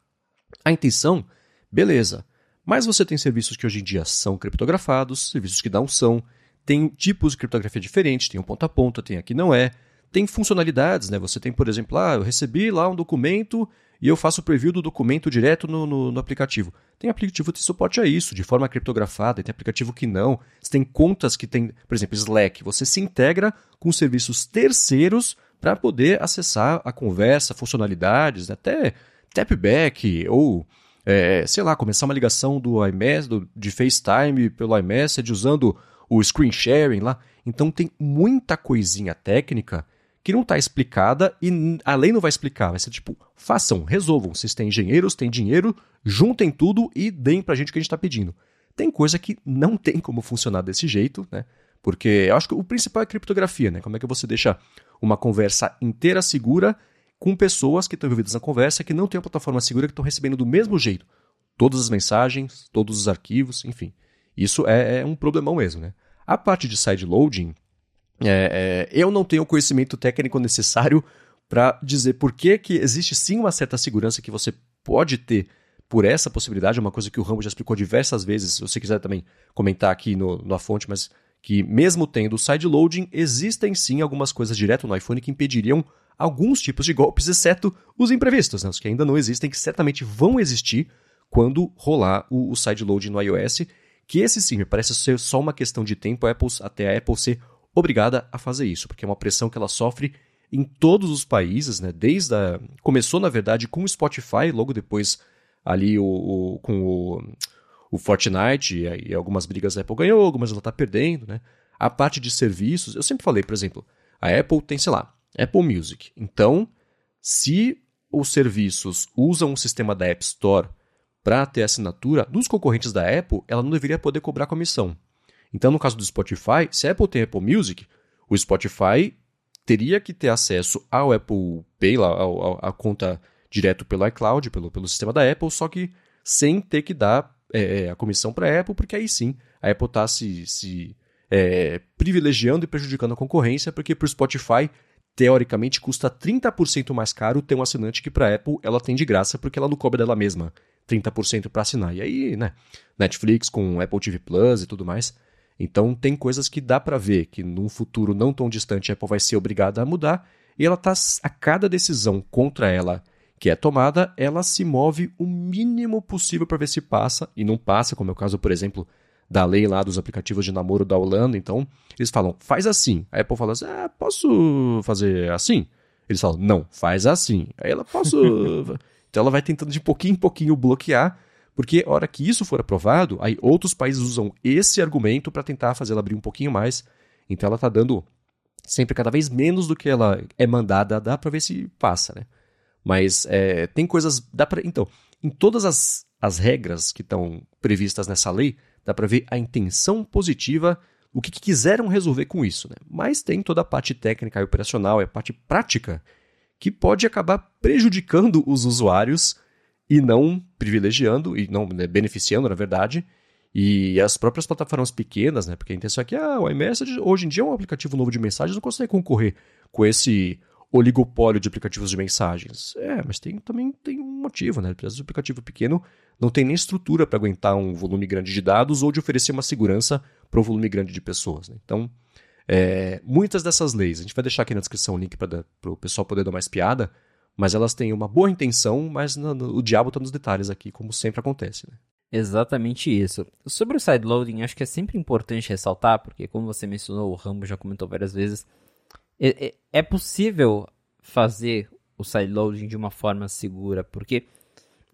a intenção, beleza. Mas você tem serviços que hoje em dia são criptografados, serviços que não são, tem tipos de criptografia diferentes, tem um ponta a ponta, tem aqui não é, tem funcionalidades, né? Você tem, por exemplo, ah, eu recebi lá um documento e eu faço o preview do documento direto no, no, no, aplicativo. Tem aplicativo que suporte a isso, de forma criptografada, tem aplicativo que não. Você tem contas que tem, por exemplo, Slack. Você se integra com serviços terceiros para poder acessar a conversa, funcionalidades, até tapback ou, é, sei lá, começar uma ligação do iMessage, do, de FaceTime pelo iMessage usando o screen sharing lá. Então tem muita coisinha técnica que não está explicada e além não vai explicar, vai ser tipo, façam, resolvam. Vocês têm engenheiros, têm dinheiro, juntem tudo e deem para a gente o que a gente está pedindo. Tem coisa que não tem como funcionar desse jeito, né? Porque eu acho que o principal é criptografia, né? Como é que você deixa uma conversa inteira segura com pessoas que estão envolvidas na conversa que não têm uma plataforma segura que estão recebendo do mesmo jeito todas as mensagens, todos os arquivos, enfim. Isso é, é um problemão mesmo, né? A parte de sideloading, é, é, eu não tenho o conhecimento técnico necessário para dizer por que, que existe sim uma certa segurança que você pode ter por essa possibilidade, é uma coisa que o Rambo já explicou diversas vezes, se você quiser também comentar aqui no, na fonte, mas que mesmo tendo o sideloading, existem sim algumas coisas direto no iPhone que impediriam alguns tipos de golpes, exceto os imprevistos, né, os que ainda não existem, que certamente vão existir quando rolar o, o sideloading no iOS, que esse sim me parece ser só uma questão de tempo. Apple, até a Apple ser obrigada a fazer isso, porque é uma pressão que ela sofre em todos os países, né? Desde a... começou na verdade com o Spotify, logo depois ali o, o com o, o Fortnite e, e, algumas brigas a Apple ganhou, algumas ela está perdendo, né? A parte de serviços, eu sempre falei, por exemplo, a Apple tem, sei lá, Apple Music. Então, se os serviços usam um sistema da App Store para ter assinatura, dos concorrentes da Apple, ela não deveria poder cobrar comissão. Então, no caso do Spotify, se a Apple tem Apple Music, o Spotify teria que ter acesso ao Apple Pay, a conta direto pelo iCloud, pelo, pelo sistema da Apple, só que sem ter que dar é, é a comissão para a Apple, porque aí sim a Apple está se, se é, privilegiando e prejudicando a concorrência, porque para o Spotify, teoricamente, custa 30% mais caro ter um assinante que para a Apple ela tem de graça, porque ela não cobra dela mesma 30% para assinar. E aí, né, Netflix com Apple TV Plus e tudo mais, então tem coisas que dá para ver que num futuro não tão distante a Apple vai ser obrigada a mudar e ela tá a cada decisão contra ela que é tomada, ela se move o mínimo possível para ver se passa e não passa, como é o caso, por exemplo, da lei lá dos aplicativos de namoro da Holanda. Então, eles falam, faz assim. A Apple fala assim, ah, posso fazer assim? Eles falam, não, faz assim. Aí ela, posso... então ela vai tentando de pouquinho em pouquinho bloquear porque hora que isso for aprovado, aí outros países usam esse argumento para tentar fazer ela abrir um pouquinho mais. Então ela está dando sempre cada vez menos do que ela é mandada dar para ver se passa, né? Mas é, tem coisas. Dá pra, então, em todas as, as regras que estão previstas nessa lei, dá para ver a intenção positiva, o que, que, quiseram resolver com isso. Né? Mas tem toda a parte técnica e operacional, é a parte prática, que pode acabar prejudicando os usuários e não privilegiando, e não né, beneficiando, na verdade, e as próprias plataformas pequenas, né? Porque a intenção é que ah, o iMessage hoje em dia é um aplicativo novo de mensagens, não consegue concorrer com esse oligopólio de aplicativos de mensagens. É, mas tem, também tem um motivo, né? Às vezes o aplicativo pequeno não tem nem estrutura para aguentar um volume grande de dados ou de oferecer uma segurança para um volume grande de pessoas. Né? Então, é, muitas dessas leis, a gente vai deixar aqui na descrição o link para o pessoal poder dar mais piada, mas elas têm uma boa intenção, mas no, no, o diabo está nos detalhes aqui, como sempre acontece. Né? Exatamente isso. Sobre o sideloading, acho que é sempre importante ressaltar, porque como você mencionou, o Rambo já comentou várias vezes, é, é, é possível fazer o sideloading de uma forma segura, porque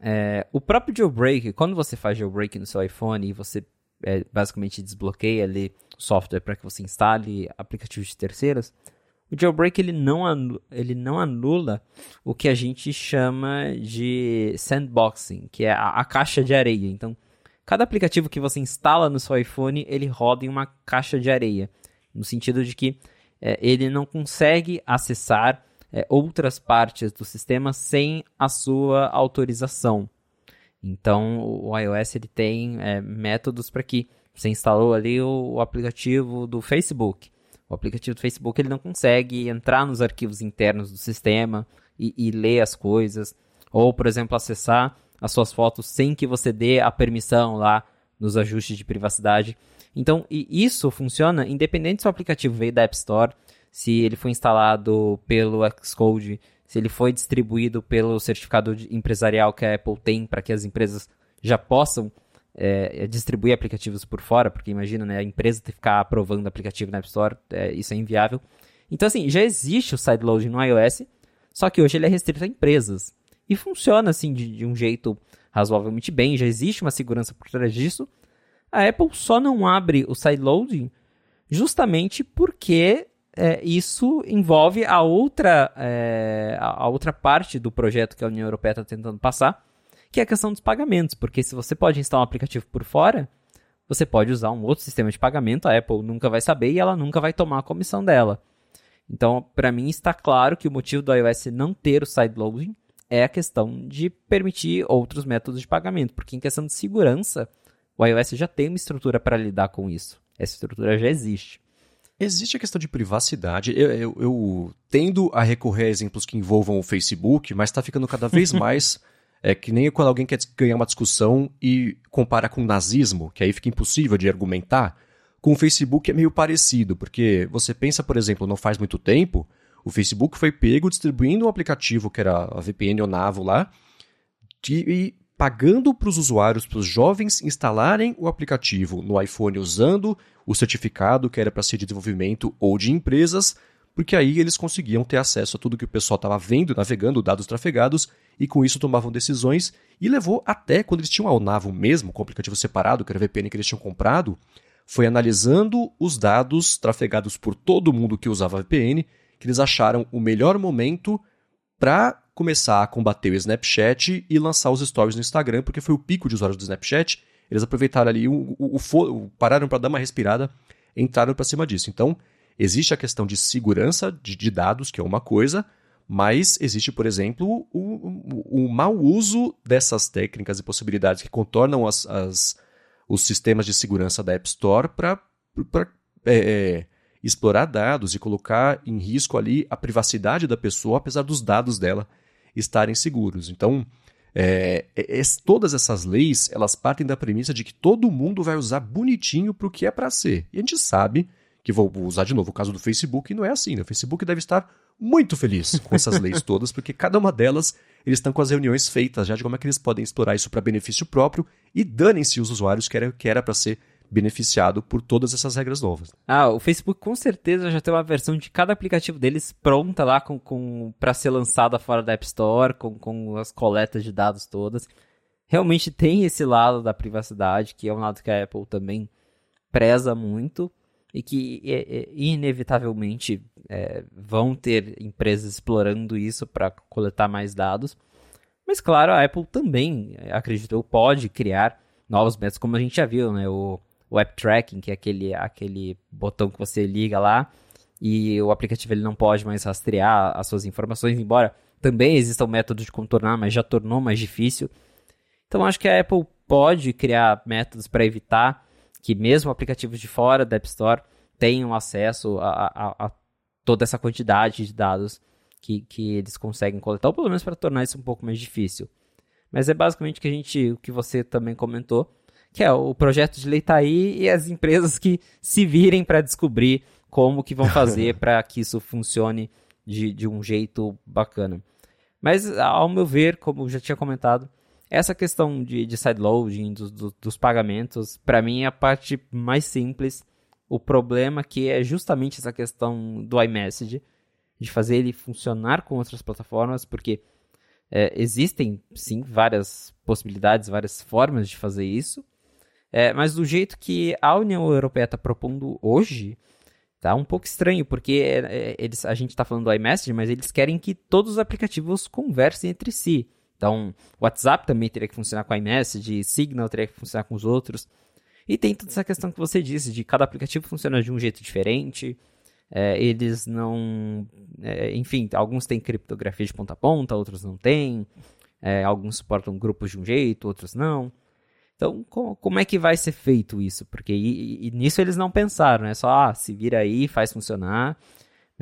é, o próprio jailbreak, quando você faz jailbreak no seu iPhone e você é, basicamente desbloqueia ali software para que você instale aplicativos de terceiros, o jailbreak ele não, anula, ele não anula o que a gente chama de sandboxing, que é a, a, caixa de areia. Então, cada aplicativo que você instala no seu iPhone, ele roda em uma caixa de areia, no sentido de que é, ele não consegue acessar é, outras partes do sistema sem a sua autorização. Então, o iOS ele tem é, métodos para que você instalou ali o, o aplicativo do Facebook o aplicativo do Facebook ele não consegue entrar nos arquivos internos do sistema e, e ler as coisas. Ou, por exemplo, acessar as suas fotos sem que você dê a permissão lá nos ajustes de privacidade. Então, isso funciona independente se o aplicativo veio da App Store, se ele foi instalado pelo Xcode, se ele foi distribuído pelo certificado empresarial que a Apple tem para que as empresas já possam é, é, distribuir aplicativos por fora, porque imagina, né, a empresa ter que ficar aprovando aplicativo na App Store, é, isso é inviável. Então, assim, já existe o sideloading no iOS, só que hoje ele é restrito a empresas. E funciona, assim, de, de um jeito razoavelmente bem, já existe uma segurança por trás disso. A Apple só não abre o sideloading justamente porque é, isso envolve a outra, é, a outra parte do projeto que a União Europeia está tentando passar, que é a questão dos pagamentos, porque se você pode instalar um aplicativo por fora, você pode usar um outro sistema de pagamento, a Apple nunca vai saber e ela nunca vai tomar a comissão dela. Então, para mim está claro que o motivo do iOS não ter o sideloading é a questão de permitir outros métodos de pagamento, porque em questão de segurança, o iOS já tem uma estrutura para lidar com isso. Essa estrutura já existe. Existe a questão de privacidade. Eu, eu, eu tendo a recorrer a exemplos que envolvam o Facebook, mas está ficando cada vez mais é que nem quando alguém quer ganhar uma discussão e compara com o nazismo, que aí fica impossível de argumentar. Com o Facebook é meio parecido, porque você pensa, por exemplo, não faz muito tempo, o Facebook foi pego distribuindo um aplicativo que era a VPN Onavo lá, e pagando para os usuários, para os jovens instalarem o aplicativo no iPhone usando o certificado que era para ser de desenvolvimento ou de empresas, porque aí eles conseguiam ter acesso a tudo que o pessoal estava vendo, navegando, dados trafegados, e com isso tomavam decisões, e levou até quando eles tinham a Onavo mesmo, com o aplicativo separado, que era a VPN que eles tinham comprado, foi analisando os dados trafegados por todo mundo que usava VPN, que eles acharam o melhor momento para começar a combater o Snapchat e lançar os stories no Instagram, porque foi o pico de usuários do Snapchat. Eles aproveitaram ali o, o, o pararam para dar uma respirada, entraram para cima disso. Então, Existe a questão de segurança de, de dados, que é uma coisa, mas existe, por exemplo, o, o, o mau uso dessas técnicas e possibilidades que contornam as, as os sistemas de segurança da App Store para é, é, explorar dados e colocar em risco ali a privacidade da pessoa, apesar dos dados dela estarem seguros. Então, é, é, é todas essas leis elas partem da premissa de que todo mundo vai usar bonitinho para o que é para ser. E a gente sabe que vou usar de novo o caso do Facebook, não é assim. Né? O Facebook deve estar muito feliz com essas leis todas, porque cada uma delas eles estão com as reuniões feitas já de como é que eles podem explorar isso para benefício próprio e danem-se os usuários que era que era para ser beneficiado por todas essas regras novas. Ah, o Facebook com certeza já tem uma versão de cada aplicativo deles pronta lá com, com para ser lançada fora da App Store, com, com as coletas de dados todas. Realmente tem esse lado da privacidade, que é um lado que a Apple também preza muito e que é, é, inevitavelmente é, vão ter empresas explorando isso para coletar mais dados. Mas claro, a Apple também, acredito eu, pode criar novos métodos, como a gente já viu, né? O, App Tracking, que é aquele, aquele botão que você liga lá e o aplicativo ele não pode mais rastrear as suas informações, embora também exista um método de contornar, mas já tornou mais difícil. Então acho que a Apple pode criar métodos para evitar que mesmo aplicativos de fora da App Store tenham acesso a, a, a toda essa quantidade de dados que, que eles conseguem coletar, ou pelo menos para tornar isso um pouco mais difícil. Mas é basicamente que a gente, o que você também comentou, que é o projeto de lei tá aí e as empresas que se virem para descobrir como que vão fazer para que isso funcione de, de um jeito bacana. Mas, ao meu ver, como eu já tinha comentado, essa questão de, de sideloading, do, do, dos pagamentos, para mim é a parte mais simples. O problema que é justamente essa questão do iMessage, de fazer ele funcionar com outras plataformas, porque é, existem, sim, várias possibilidades, várias formas de fazer isso, é, mas do jeito que a União Europeia está propondo hoje, Tá um pouco estranho, porque é, é, eles, a gente está falando do iMessage, mas eles querem que todos os aplicativos conversem entre si. Então, o WhatsApp também teria que funcionar com o iMessage, Signal teria que funcionar com os outros. E tem toda essa questão que você disse, de cada aplicativo funciona de um jeito diferente. É, eles não. É, enfim, alguns têm criptografia de ponta a ponta, outros não têm. É, alguns suportam grupos de um jeito, outros não. Então, como é que vai ser feito isso? Porque e, e nisso eles não pensaram, é só, ah, se vira aí, faz funcionar.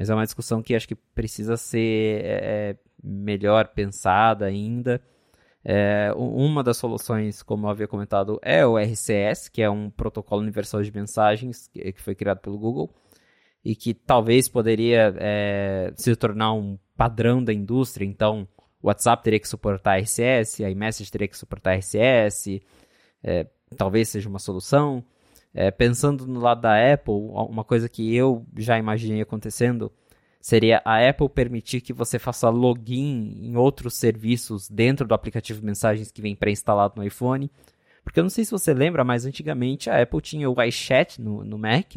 Mas é uma discussão que acho que precisa ser é, é melhor pensada ainda. É, uma das soluções, como eu havia comentado, é o RCS, que é um protocolo universal de mensagens que, que foi criado pelo Google e que talvez poderia é, se tornar um padrão da indústria. Então, o WhatsApp teria que suportar RCS, a iMessage teria que suportar RCS, é, talvez seja uma solução. É, pensando no lado da Apple, uma coisa que eu já imaginei acontecendo seria a Apple permitir que você faça login em outros serviços dentro do aplicativo Mensagens que vem pré-instalado no iPhone. Porque eu não sei se você lembra, mas antigamente a Apple tinha o iChat no, no Mac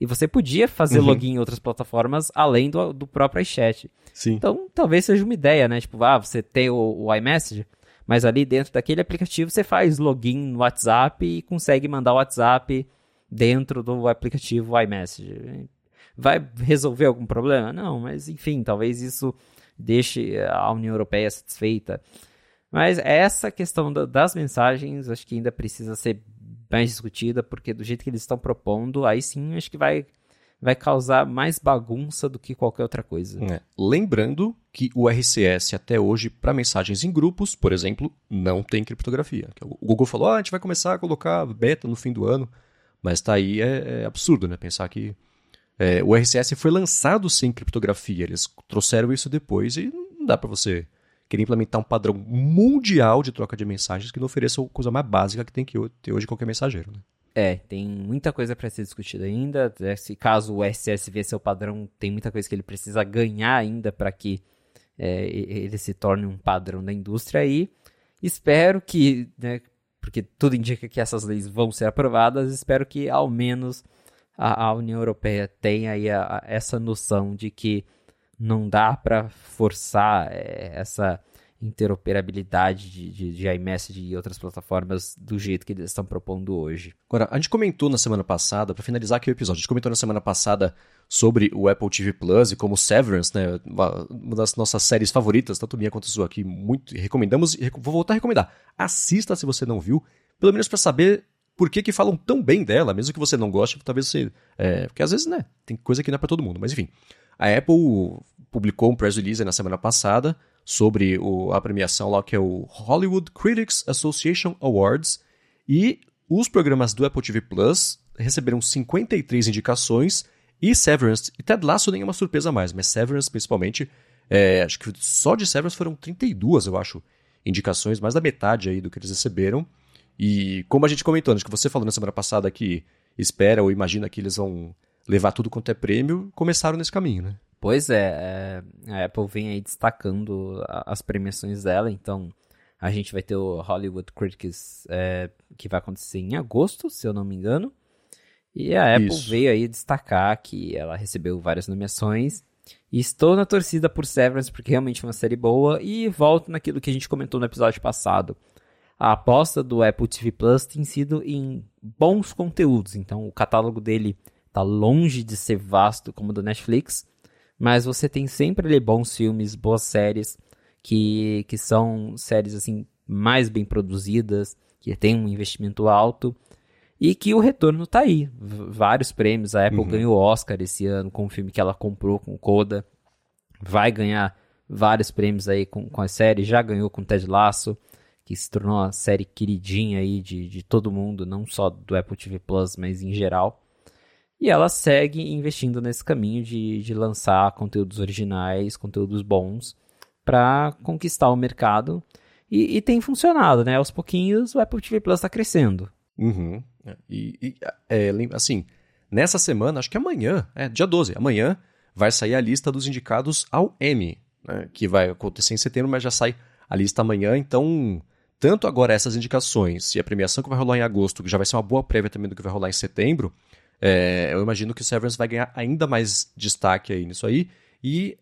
e você podia fazer uhum. login em outras plataformas além do, do próprio iChat. Sim. Então talvez seja uma ideia, né? Tipo, ah, você tem o, o iMessage, mas ali dentro daquele aplicativo você faz login no WhatsApp e consegue mandar o WhatsApp dentro do aplicativo iMessage. Vai resolver algum problema? Não, mas enfim, talvez isso deixe a União Europeia satisfeita. Mas essa questão das mensagens acho que ainda precisa ser mais discutida, porque do jeito que eles estão propondo, aí sim acho que vai vai causar mais bagunça do que qualquer outra coisa. É. Lembrando que o RCS até hoje, para mensagens em grupos, por exemplo, não tem criptografia. O Google falou, ah, a gente vai começar a colocar beta no fim do ano, mas tá aí é, é absurdo, né? Pensar que é, o RCS foi lançado sem criptografia, eles trouxeram isso depois e não dá para você querer implementar um padrão mundial de troca de mensagens que não ofereça a coisa mais básica que tem que ter hoje qualquer mensageiro, né? É, tem muita coisa para ser discutida ainda. É, se caso o SSV ser o padrão, tem muita coisa que ele precisa ganhar ainda para que é, ele se torne um padrão da indústria aí. Espero que, né, porque tudo indica que essas leis vão ser aprovadas, espero que ao menos a, a União Europeia tenha aí a, a, essa noção de que não dá para forçar é, essa interoperabilidade de, de, de iMessage e outras plataformas do jeito que eles estão propondo hoje. Agora, a gente comentou na semana passada, para finalizar aqui o episódio, a gente comentou na semana passada sobre o Apple TV Plus e como Severance, né, uma das nossas séries favoritas, tanto minha quanto sua aqui, muito recomendamos e vou voltar a recomendar. Assista se você não viu, pelo menos para saber por que, que falam tão bem dela, mesmo que você não goste, talvez você. É, porque às vezes, né, tem coisa que não é para todo mundo, mas enfim. A Apple publicou um press release na semana passada sobre o, a premiação lá que é o Hollywood Critics Association Awards e os programas do Apple TV Plus receberam 53 indicações e Severance e Ted Lasso nem é uma surpresa mais, mas Severance principalmente, é, acho que só de Severance foram 32, eu acho, indicações, mais da metade aí do que eles receberam. E como a gente comentou, acho que você falou na semana passada que espera ou imagina que eles vão levar tudo quanto é prêmio, começaram nesse caminho, né? Pois é, é, a Apple vem aí destacando as premiações dela, então a gente vai ter o Hollywood Critics é, que vai acontecer em agosto, se eu não me engano. E a Apple Isso. veio aí destacar que ela recebeu várias nomeações E estou na torcida por Severance porque realmente é uma série boa e volto naquilo que a gente comentou no episódio passado. A aposta do Apple TV Plus tem sido em bons conteúdos, então o catálogo dele está longe de ser vasto como o do Netflix, mas você tem sempre ali bons filmes, boas séries que, que são séries assim mais bem produzidas, que tem um investimento alto e que o retorno tá aí. Vários prêmios. A Apple uhum. ganhou Oscar esse ano com o filme que ela comprou com Coda. Vai ganhar vários prêmios aí com, com a série. Já ganhou com Ted Lasso, que se tornou uma série queridinha aí de, de todo mundo, não só do Apple TV Plus, mas em geral. E ela segue investindo nesse caminho de, de lançar conteúdos originais, conteúdos bons, para conquistar o mercado. E, e, tem funcionado, né? Aos pouquinhos o Apple TV Plus está crescendo. Uhum. E, e é, assim, nessa semana, acho que amanhã, é dia 12, amanhã, vai sair a lista dos indicados ao Emmy, né, que vai acontecer em setembro, mas já sai a lista amanhã, então tanto agora essas indicações e a premiação que vai rolar em agosto, que já vai ser uma boa prévia também do que vai rolar em setembro, é, eu imagino que o Severance vai ganhar ainda mais destaque aí nisso aí, e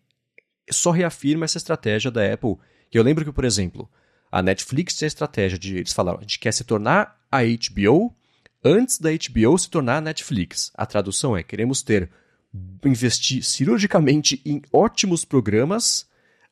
só reafirma essa estratégia da Apple, que eu lembro que, por exemplo, a Netflix tem a estratégia de, eles falaram, a gente quer se tornar a HBO antes da HBO se tornar a Netflix. A tradução é: queremos ter investir cirurgicamente em ótimos programas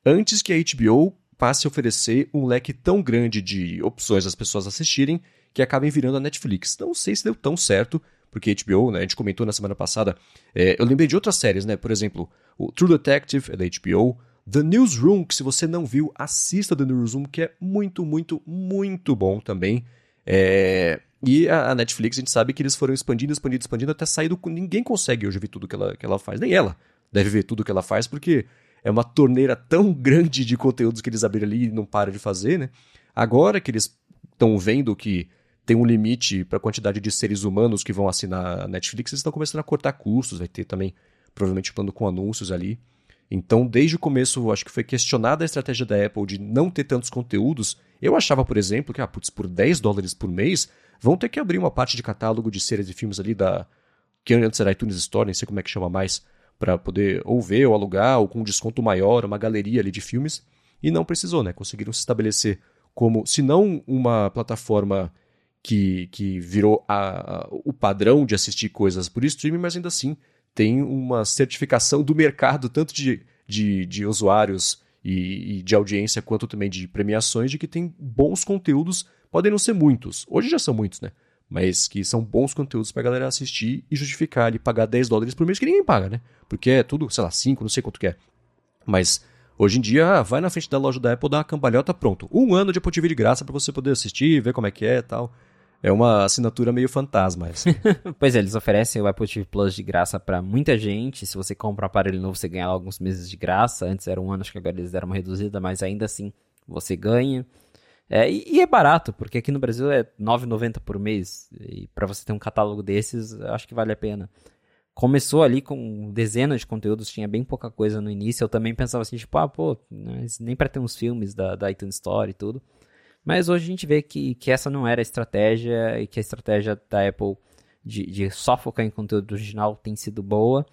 antes que a HBO passe a oferecer um leque tão grande de opções às pessoas assistirem que acabem virando a Netflix. Não sei se deu tão certo, porque HBO, né, a gente comentou na semana passada, é, eu lembrei de outras séries, né, por exemplo, o True Detective é da HBO, The Newsroom, que se você não viu, assista The Newsroom, que é muito, muito, muito bom também. É, e a, Netflix, a gente sabe que eles foram expandindo, expandindo, expandindo, até sair do. Ninguém consegue hoje ver tudo que ela, que ela faz, nem ela deve ver tudo que ela faz, porque é uma torneira tão grande de conteúdos que eles abriram ali e não param de fazer, né? Agora que eles estão vendo que tem um limite para a quantidade de seres humanos que vão assinar a Netflix, eles estão começando a cortar custos, vai ter também, provavelmente, plano com anúncios ali. Então, desde o começo, acho que foi questionada a estratégia da Apple de não ter tantos conteúdos. Eu achava, por exemplo, que, ah, putz, por 10 dólares por mês, vão ter que abrir uma parte de catálogo de séries e filmes ali da. que antes era iTunes Store, nem sei como é que chama mais, para poder ou ver ou alugar, ou com um desconto maior, uma galeria ali de filmes. E não precisou, né? Conseguiram se estabelecer como, se não uma plataforma que, que virou a, a, o padrão de assistir coisas por streaming, mas ainda assim tem uma certificação do mercado, tanto de, de, de usuários e, e, de audiência, quanto também de premiações, de que tem bons conteúdos Podem não ser muitos, hoje já são muitos, né? Mas que são bons conteúdos pra galera assistir e justificar ali pagar 10 dólares por mês, que ninguém paga, né? Porque é tudo, sei lá, 5, não sei quanto que é. Mas hoje em dia, vai na frente da loja da Apple, dá uma cambalhota, pronto. Um ano de Apple TV de graça para você poder assistir, ver como é que é e tal. É uma assinatura meio fantasma essa. pois é, eles oferecem o Apple TV Plus de graça para muita gente. Se você compra um aparelho novo, você ganha alguns meses de graça. Antes era um ano, acho que agora eles deram uma reduzida, mas ainda assim você ganha. É, e, é barato, porque aqui no Brasil é R$ 9,90 por mês. E para você ter um catálogo desses, acho que vale a pena. Começou ali com dezenas de conteúdos, tinha bem pouca coisa no início. Eu também pensava assim, tipo, ah, pô, nem para ter uns filmes da, da iTunes Store e tudo. Mas hoje a gente vê que, que essa não era a estratégia e que a estratégia da Apple de, de só focar em conteúdo original tem sido boa.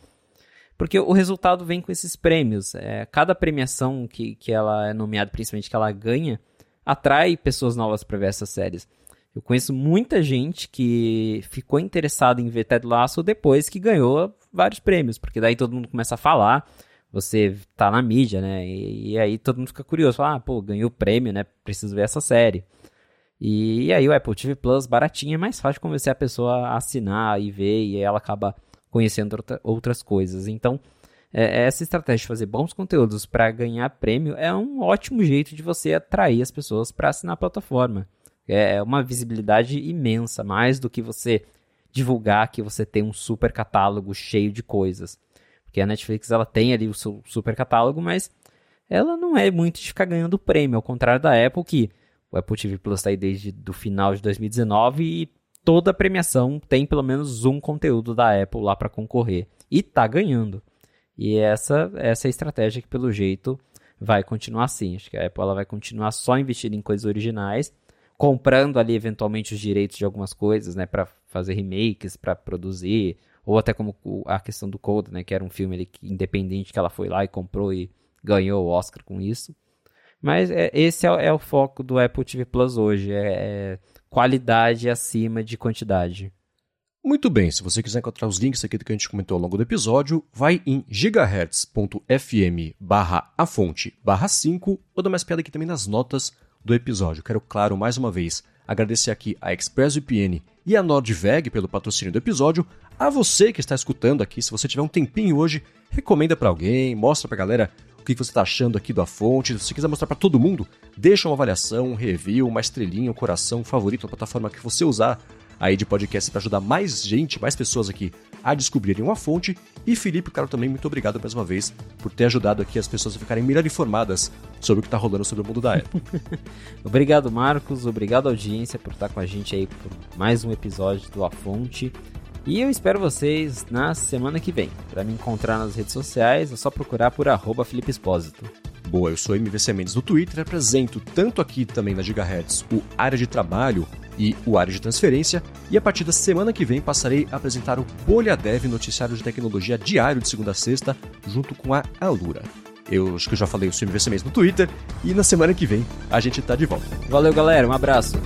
Porque o resultado vem com esses prêmios. É, cada premiação que, que ela é nomeada, principalmente que ela ganha, atrai pessoas novas para ver essas séries. Eu conheço muita gente que ficou interessada em ver Ted Lasso depois que ganhou vários prêmios, porque daí todo mundo começa a falar, você tá na mídia, né? E, e aí todo mundo fica curioso, fala, ah, pô, ganhou prêmio, né? Preciso ver essa série. E, e, aí o Apple TV Plus baratinho é mais fácil convencer a pessoa a assinar e ver, e aí ela acaba conhecendo outra, outras coisas. Então, é, essa estratégia de fazer bons conteúdos para ganhar prêmio é um ótimo jeito de você atrair as pessoas para assinar a plataforma. É, é uma visibilidade imensa, mais do que você divulgar que você tem um super catálogo cheio de coisas. Porque a Netflix ela tem ali o seu super catálogo, mas ela não é muito de ficar ganhando prêmio, ao contrário da Apple que o Apple TV Plus está aí desde o final de 2019 e toda premiação tem pelo menos um conteúdo da Apple lá para concorrer e tá ganhando. E essa, essa é a estratégia que, pelo jeito, vai continuar assim. Acho que a Apple ela vai continuar só investindo em coisas originais, comprando ali eventualmente os direitos de algumas coisas, né, para fazer remakes, para produzir ou até como a questão do Coda, né, que era um filme independente que ela foi lá e comprou e ganhou o Oscar com isso. Mas é, esse é, é, o foco do Apple TV Plus hoje, é, é qualidade acima de quantidade. Muito bem, se você quiser encontrar os links aqui do que a gente comentou ao longo do episódio, vai em gigahertz.fm barra a fonte barra 5 ou dá mais piada aqui também nas notas do episódio. Quero, claro, mais uma vez, agradecer aqui a ExpressVPN e a NordVeg pelo patrocínio do episódio. A você que está escutando aqui, se você tiver um tempinho hoje, recomenda para alguém, mostra pra galera o que você está achando aqui da fonte. Se você quiser mostrar para todo mundo, deixa uma avaliação, um review, uma estrelinha, um coração, um favorito na plataforma que você usar aí de podcast para ajudar mais gente, mais pessoas aqui a descobrirem uma fonte. E Felipe, cara, também muito obrigado mais uma vez por ter ajudado aqui as pessoas a ficarem melhor informadas sobre o que está rolando sobre o mundo da Apple. obrigado, Marcos. Obrigado, audiência, por estar com a gente aí por mais um episódio do A Fonte. E eu espero vocês na semana que vem. Para me encontrar nas redes sociais, é só procurar por arroba Felipe Espósito. Boa, eu sou MVC Mendes no Twitter, apresento tanto aqui também na Gigahertz o Área de Trabalho e o Área de Transferência, e a partir da semana que vem passarei a apresentar o Bolha Dev noticiário de tecnologia diário de segunda a sexta, junto com a Alura. Eu acho que eu já falei o MVC Mendes no Twitter, e na semana que vem a gente tá de volta. Valeu galera, um abraço!